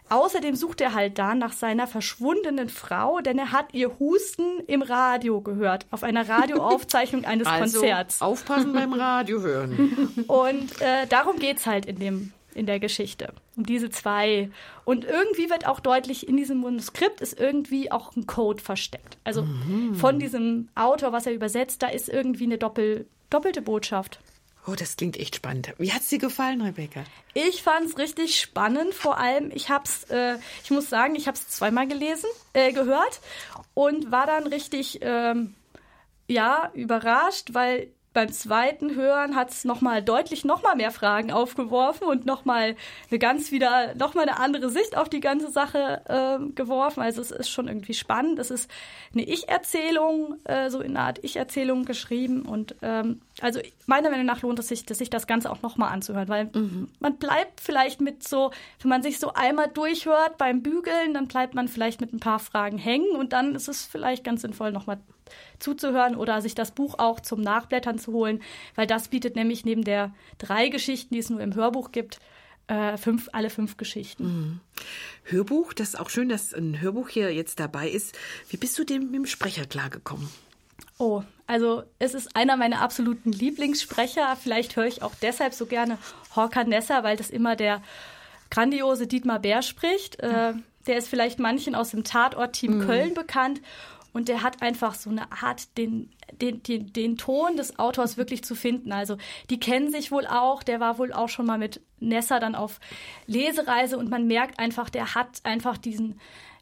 D: außerdem sucht er halt da nach seiner verschwundenen Frau, denn er hat ihr Husten im Radio gehört, auf einer Radioaufzeichnung eines also Konzerts.
A: Aufpassen beim Radio hören.
D: Und äh, darum geht's halt in dem in der Geschichte. Um diese zwei. Und irgendwie wird auch deutlich, in diesem Manuskript ist irgendwie auch ein Code versteckt. Also mhm. von diesem Autor, was er übersetzt, da ist irgendwie eine Doppel, doppelte Botschaft.
A: Oh, das klingt echt spannend. Wie hat's dir gefallen, Rebecca?
D: Ich fand's richtig spannend. Vor allem, ich hab's, äh, ich muss sagen, ich hab's zweimal gelesen, äh, gehört und war dann richtig, ähm, ja, überrascht, weil beim zweiten Hören hat es nochmal deutlich nochmal mehr Fragen aufgeworfen und nochmal eine ganz wieder, nochmal eine andere Sicht auf die ganze Sache äh, geworfen. Also es ist schon irgendwie spannend. Es ist eine Ich-Erzählung, äh, so in einer Art Ich-Erzählung geschrieben. Und ähm, also meiner Meinung nach lohnt es sich, sich das Ganze auch nochmal anzuhören, weil mhm. man bleibt vielleicht mit so, wenn man sich so einmal durchhört beim Bügeln, dann bleibt man vielleicht mit ein paar Fragen hängen und dann ist es vielleicht ganz sinnvoll, nochmal zuzuhören oder sich das Buch auch zum Nachblättern zu holen, weil das bietet nämlich neben der drei Geschichten, die es nur im Hörbuch gibt, äh, fünf, alle fünf Geschichten. Mhm.
A: Hörbuch, das ist auch schön, dass ein Hörbuch hier jetzt dabei ist. Wie bist du dem mit dem Sprecher klargekommen?
D: Oh, also es ist einer meiner absoluten Lieblingssprecher. Vielleicht höre ich auch deshalb so gerne Horkan Nessa, weil das immer der grandiose Dietmar Bär spricht. Äh, der ist vielleicht manchen aus dem Tatort-Team mhm. Köln bekannt. Und der hat einfach so eine Art, den, den, den, den Ton des Autors wirklich zu finden. Also die kennen sich wohl auch. Der war wohl auch schon mal mit Nessa dann auf Lesereise und man merkt einfach, der hat einfach diesen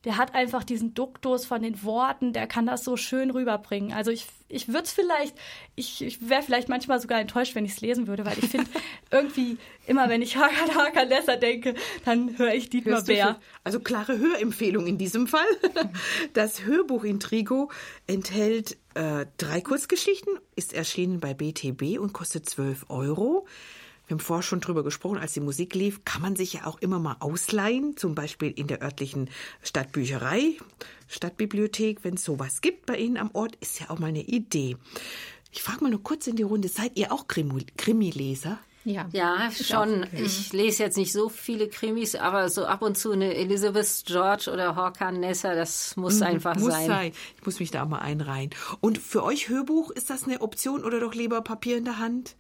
D: der hat einfach diesen Duktus von den Worten, der kann das so schön rüberbringen. Also ich, ich würde es vielleicht, ich, ich wäre vielleicht manchmal sogar enttäuscht, wenn ich es lesen würde, weil ich finde, irgendwie immer, wenn ich Hakan Hakan Lesser denke, dann höre ich Dietmar Hörst Bär.
A: Also klare Hörempfehlung in diesem Fall. Das Hörbuch Intrigo enthält äh, drei Kurzgeschichten, ist erschienen bei BTB und kostet 12 Euro wir haben vorher schon drüber gesprochen, als die Musik lief, kann man sich ja auch immer mal ausleihen, zum Beispiel in der örtlichen Stadtbücherei, Stadtbibliothek, wenn es sowas gibt bei Ihnen am Ort, ist ja auch mal eine Idee. Ich frage mal nur kurz in die Runde, seid ihr auch Krimi-Leser?
E: Ja, ja schon. Ich lese jetzt nicht so viele Krimis, aber so ab und zu eine Elizabeth George oder Horkan Nessa, das muss mhm, einfach
A: muss
E: sein.
A: sein. Ich muss mich da auch mal einreihen. Und für euch Hörbuch, ist das eine Option oder doch lieber Papier in der Hand?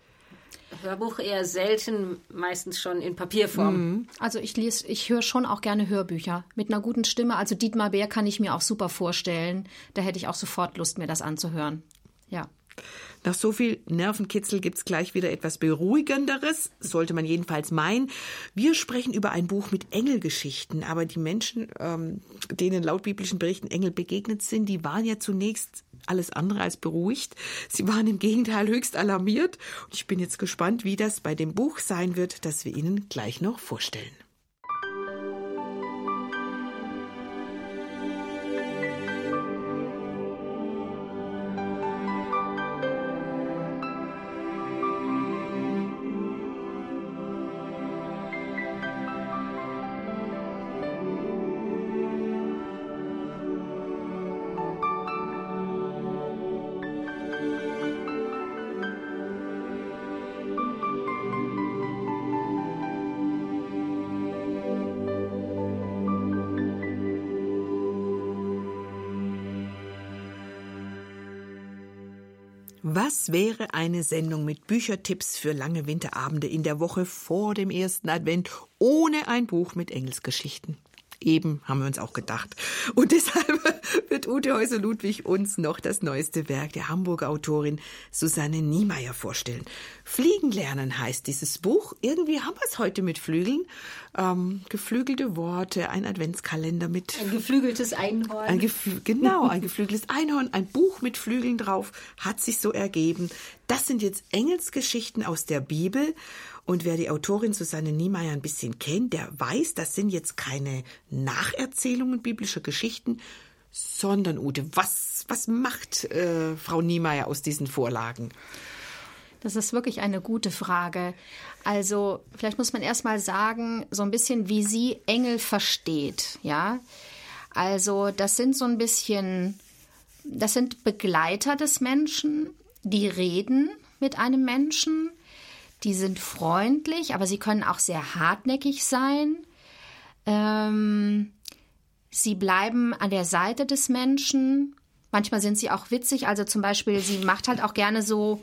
E: Hörbuch eher selten, meistens schon in Papierform. Mhm.
C: Also ich lese, ich höre schon auch gerne Hörbücher mit einer guten Stimme. Also Dietmar Bär kann ich mir auch super vorstellen. Da hätte ich auch sofort Lust, mir das anzuhören. Ja.
A: Nach so viel Nervenkitzel gibt's gleich wieder etwas Beruhigenderes, sollte man jedenfalls meinen. Wir sprechen über ein Buch mit Engelgeschichten, aber die Menschen, ähm, denen laut biblischen Berichten Engel begegnet sind, die waren ja zunächst alles andere als beruhigt. Sie waren im Gegenteil höchst alarmiert. Und ich bin jetzt gespannt, wie das bei dem Buch sein wird, das wir Ihnen gleich noch vorstellen. Was wäre eine Sendung mit Büchertipps für lange Winterabende in der Woche vor dem ersten Advent ohne ein Buch mit Engelsgeschichten? Eben, haben wir uns auch gedacht. Und deshalb wird Ute Häuser-Ludwig uns noch das neueste Werk der Hamburger Autorin Susanne Niemeyer vorstellen. Fliegen lernen heißt dieses Buch. Irgendwie haben wir es heute mit Flügeln. Ähm, geflügelte Worte, ein Adventskalender mit.
E: Ein geflügeltes Einhorn.
A: Ein geflü genau, ein geflügeltes Einhorn, ein Buch mit Flügeln drauf, hat sich so ergeben. Das sind jetzt Engelsgeschichten aus der Bibel. Und wer die Autorin Susanne Niemeyer ein bisschen kennt, der weiß, das sind jetzt keine Nacherzählungen biblischer Geschichten, sondern Ute, was, was macht äh, Frau Niemeyer aus diesen Vorlagen?
C: Das ist wirklich eine gute Frage. Also, vielleicht muss man erst mal sagen, so ein bisschen, wie sie Engel versteht, ja? Also, das sind so ein bisschen, das sind Begleiter des Menschen, die reden mit einem Menschen, die sind freundlich, aber sie können auch sehr hartnäckig sein. Ähm, sie bleiben an der Seite des Menschen. Manchmal sind sie auch witzig. Also zum Beispiel, sie macht halt auch gerne so,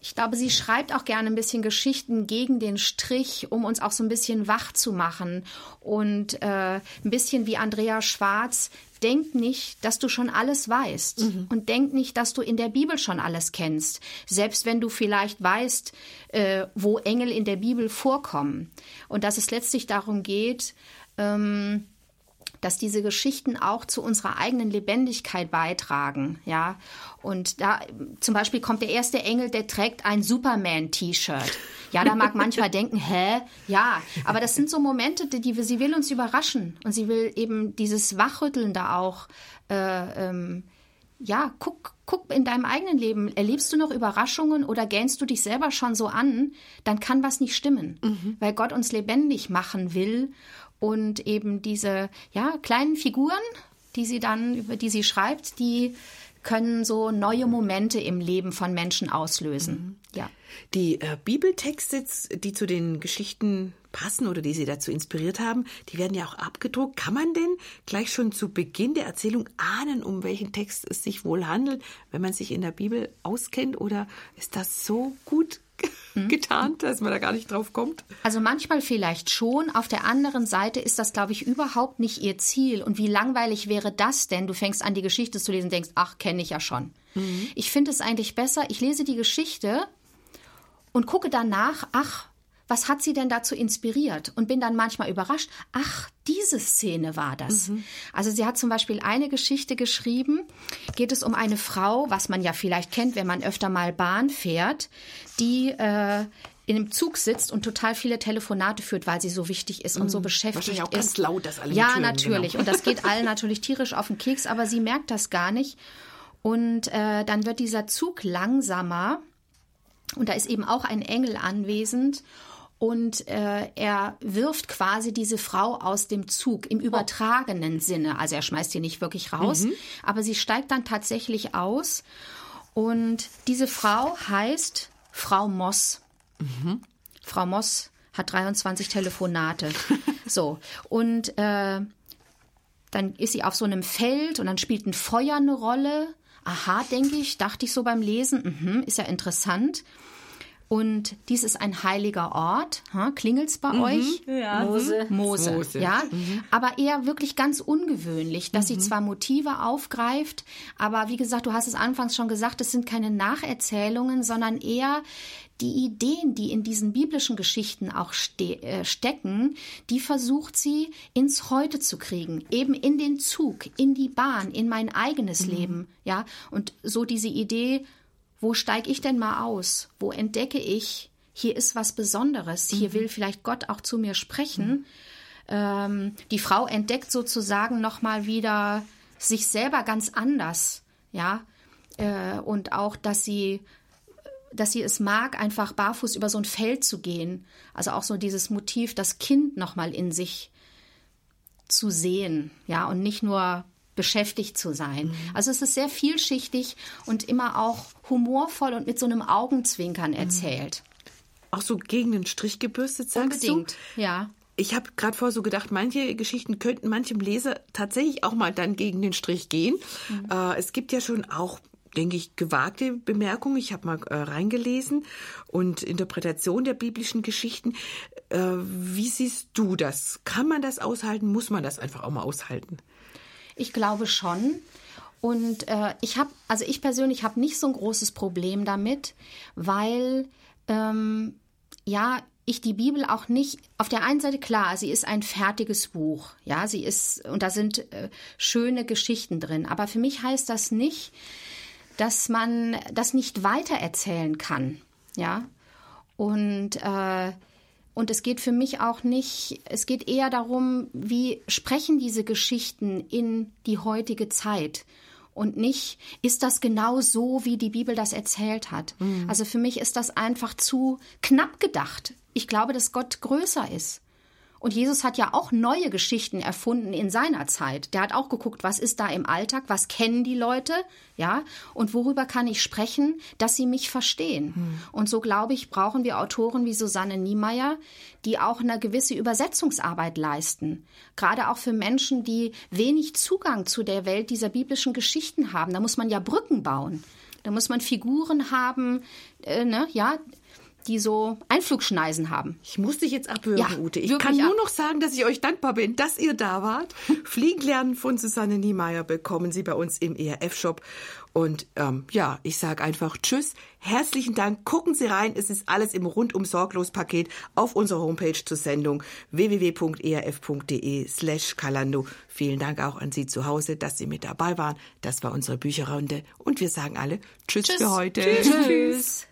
C: Ich glaube, sie schreibt auch gerne ein bisschen Geschichten gegen den Strich, um uns auch so ein bisschen wach zu machen. Und äh, ein bisschen wie Andrea Schwarz, denk nicht, dass du schon alles weißt. Mhm. Und denk nicht, dass du in der Bibel schon alles kennst. Selbst wenn du vielleicht weißt, äh, wo Engel in der Bibel vorkommen. Und dass es letztlich darum geht, ähm, dass diese Geschichten auch zu unserer eigenen Lebendigkeit beitragen, ja. Und da zum Beispiel kommt der erste Engel, der trägt ein Superman-T-Shirt. Ja, da mag manchmal denken, hä? Ja, aber das sind so Momente, die, die sie will uns überraschen und sie will eben dieses Wachrütteln da auch. Äh, ähm, ja, guck, guck in deinem eigenen Leben, erlebst du noch Überraschungen oder gähnst du dich selber schon so an, dann kann was nicht stimmen, mhm. weil Gott uns lebendig machen will und eben diese ja, kleinen Figuren, die sie dann, über die sie schreibt, die können so neue Momente im Leben von Menschen auslösen. Mhm. Ja.
A: Die äh, Bibeltexte, die zu den Geschichten passen oder die Sie dazu inspiriert haben, die werden ja auch abgedruckt. Kann man denn gleich schon zu Beginn der Erzählung ahnen, um welchen Text es sich wohl handelt, wenn man sich in der Bibel auskennt? Oder ist das so gut hm? getarnt, dass man da gar nicht drauf kommt?
C: Also manchmal vielleicht schon. Auf der anderen Seite ist das, glaube ich, überhaupt nicht ihr Ziel. Und wie langweilig wäre das denn? Du fängst an, die Geschichte zu lesen und denkst, ach, kenne ich ja schon. Mhm. Ich finde es eigentlich besser, ich lese die Geschichte und gucke danach, ach, was hat sie denn dazu inspiriert? Und bin dann manchmal überrascht, ach, diese Szene war das. Mhm. Also sie hat zum Beispiel eine Geschichte geschrieben, geht es um eine Frau, was man ja vielleicht kennt, wenn man öfter mal Bahn fährt, die äh, in einem Zug sitzt und total viele Telefonate führt, weil sie so wichtig ist und so mhm. beschäftigt Wahrscheinlich auch ist.
A: ganz laut, dass alle
C: Ja, Türen, natürlich. Genau. Und das geht allen natürlich tierisch auf den Keks, aber sie merkt das gar nicht. Und äh, dann wird dieser Zug langsamer und da ist eben auch ein Engel anwesend und äh, er wirft quasi diese Frau aus dem Zug im übertragenen oh. Sinne. Also er schmeißt sie nicht wirklich raus, mhm. aber sie steigt dann tatsächlich aus. Und diese Frau heißt Frau Moss. Mhm. Frau Moss hat 23 Telefonate. so, und äh, dann ist sie auf so einem Feld und dann spielt ein Feuer eine Rolle. Aha, denke ich, dachte ich so beim Lesen. Mhm, ist ja interessant. Und dies ist ein heiliger Ort. Ha, klingelt's bei mhm, euch?
E: Ja. Mose.
C: Mose. Mose. Ja. Mhm. Aber eher wirklich ganz ungewöhnlich, dass mhm. sie zwar Motive aufgreift, aber wie gesagt, du hast es anfangs schon gesagt, es sind keine Nacherzählungen, sondern eher die Ideen, die in diesen biblischen Geschichten auch ste äh, stecken, die versucht sie ins Heute zu kriegen, eben in den Zug, in die Bahn, in mein eigenes mhm. Leben, ja. Und so diese Idee, wo steige ich denn mal aus? Wo entdecke ich, hier ist was Besonderes, hier mhm. will vielleicht Gott auch zu mir sprechen. Mhm. Ähm, die Frau entdeckt sozusagen nochmal wieder sich selber ganz anders, ja, äh, und auch, dass sie dass sie es mag, einfach barfuß über so ein Feld zu gehen. Also auch so dieses Motiv, das Kind nochmal in sich zu sehen, ja, und nicht nur beschäftigt zu sein. Mhm. Also es ist sehr vielschichtig und immer auch humorvoll und mit so einem Augenzwinkern mhm. erzählt.
A: Auch so gegen den Strich gebürstet, sagst
C: Unbedingt, du? ja.
A: Ich habe gerade vorher so gedacht, manche Geschichten könnten manchem Leser tatsächlich auch mal dann gegen den Strich gehen. Mhm. Äh, es gibt ja schon auch denke ich, gewagte Bemerkungen. Ich habe mal äh, reingelesen und Interpretation der biblischen Geschichten. Äh, wie siehst du das? Kann man das aushalten? Muss man das einfach auch mal aushalten?
C: Ich glaube schon. Und äh, ich habe, also ich persönlich habe nicht so ein großes Problem damit, weil ähm, ja ich die Bibel auch nicht auf der einen Seite klar, sie ist ein fertiges Buch, ja, sie ist und da sind äh, schöne Geschichten drin, aber für mich heißt das nicht, dass man das nicht weitererzählen kann, ja. Und äh, und es geht für mich auch nicht, es geht eher darum, wie sprechen diese Geschichten in die heutige Zeit und nicht, ist das genau so, wie die Bibel das erzählt hat. Mhm. Also für mich ist das einfach zu knapp gedacht. Ich glaube, dass Gott größer ist. Und Jesus hat ja auch neue Geschichten erfunden in seiner Zeit. Der hat auch geguckt, was ist da im Alltag, was kennen die Leute, ja, und worüber kann ich sprechen, dass sie mich verstehen. Hm. Und so glaube ich, brauchen wir Autoren wie Susanne Niemeyer, die auch eine gewisse Übersetzungsarbeit leisten. Gerade auch für Menschen, die wenig Zugang zu der Welt dieser biblischen Geschichten haben. Da muss man ja Brücken bauen. Da muss man Figuren haben, äh, ne, ja, die so Einflugschneisen haben.
A: Ich muss dich jetzt abhören,
C: Ja,
A: Ute. Ich kann nur
C: ab.
A: noch sagen, dass ich euch dankbar bin, dass ihr da wart. Fliegen lernen von Susanne Niemeyer bekommen Sie bei uns im ERF-Shop. Und ähm, ja, ich sage einfach Tschüss, herzlichen Dank. Gucken Sie rein, es ist alles im rundum sorglos Paket auf unserer Homepage zur Sendung www.erf.de slash Kalando. Vielen Dank auch an Sie zu Hause, dass Sie mit dabei waren. Das war unsere Bücherrunde und wir sagen alle Tschüss, für heute.
E: Tschüss.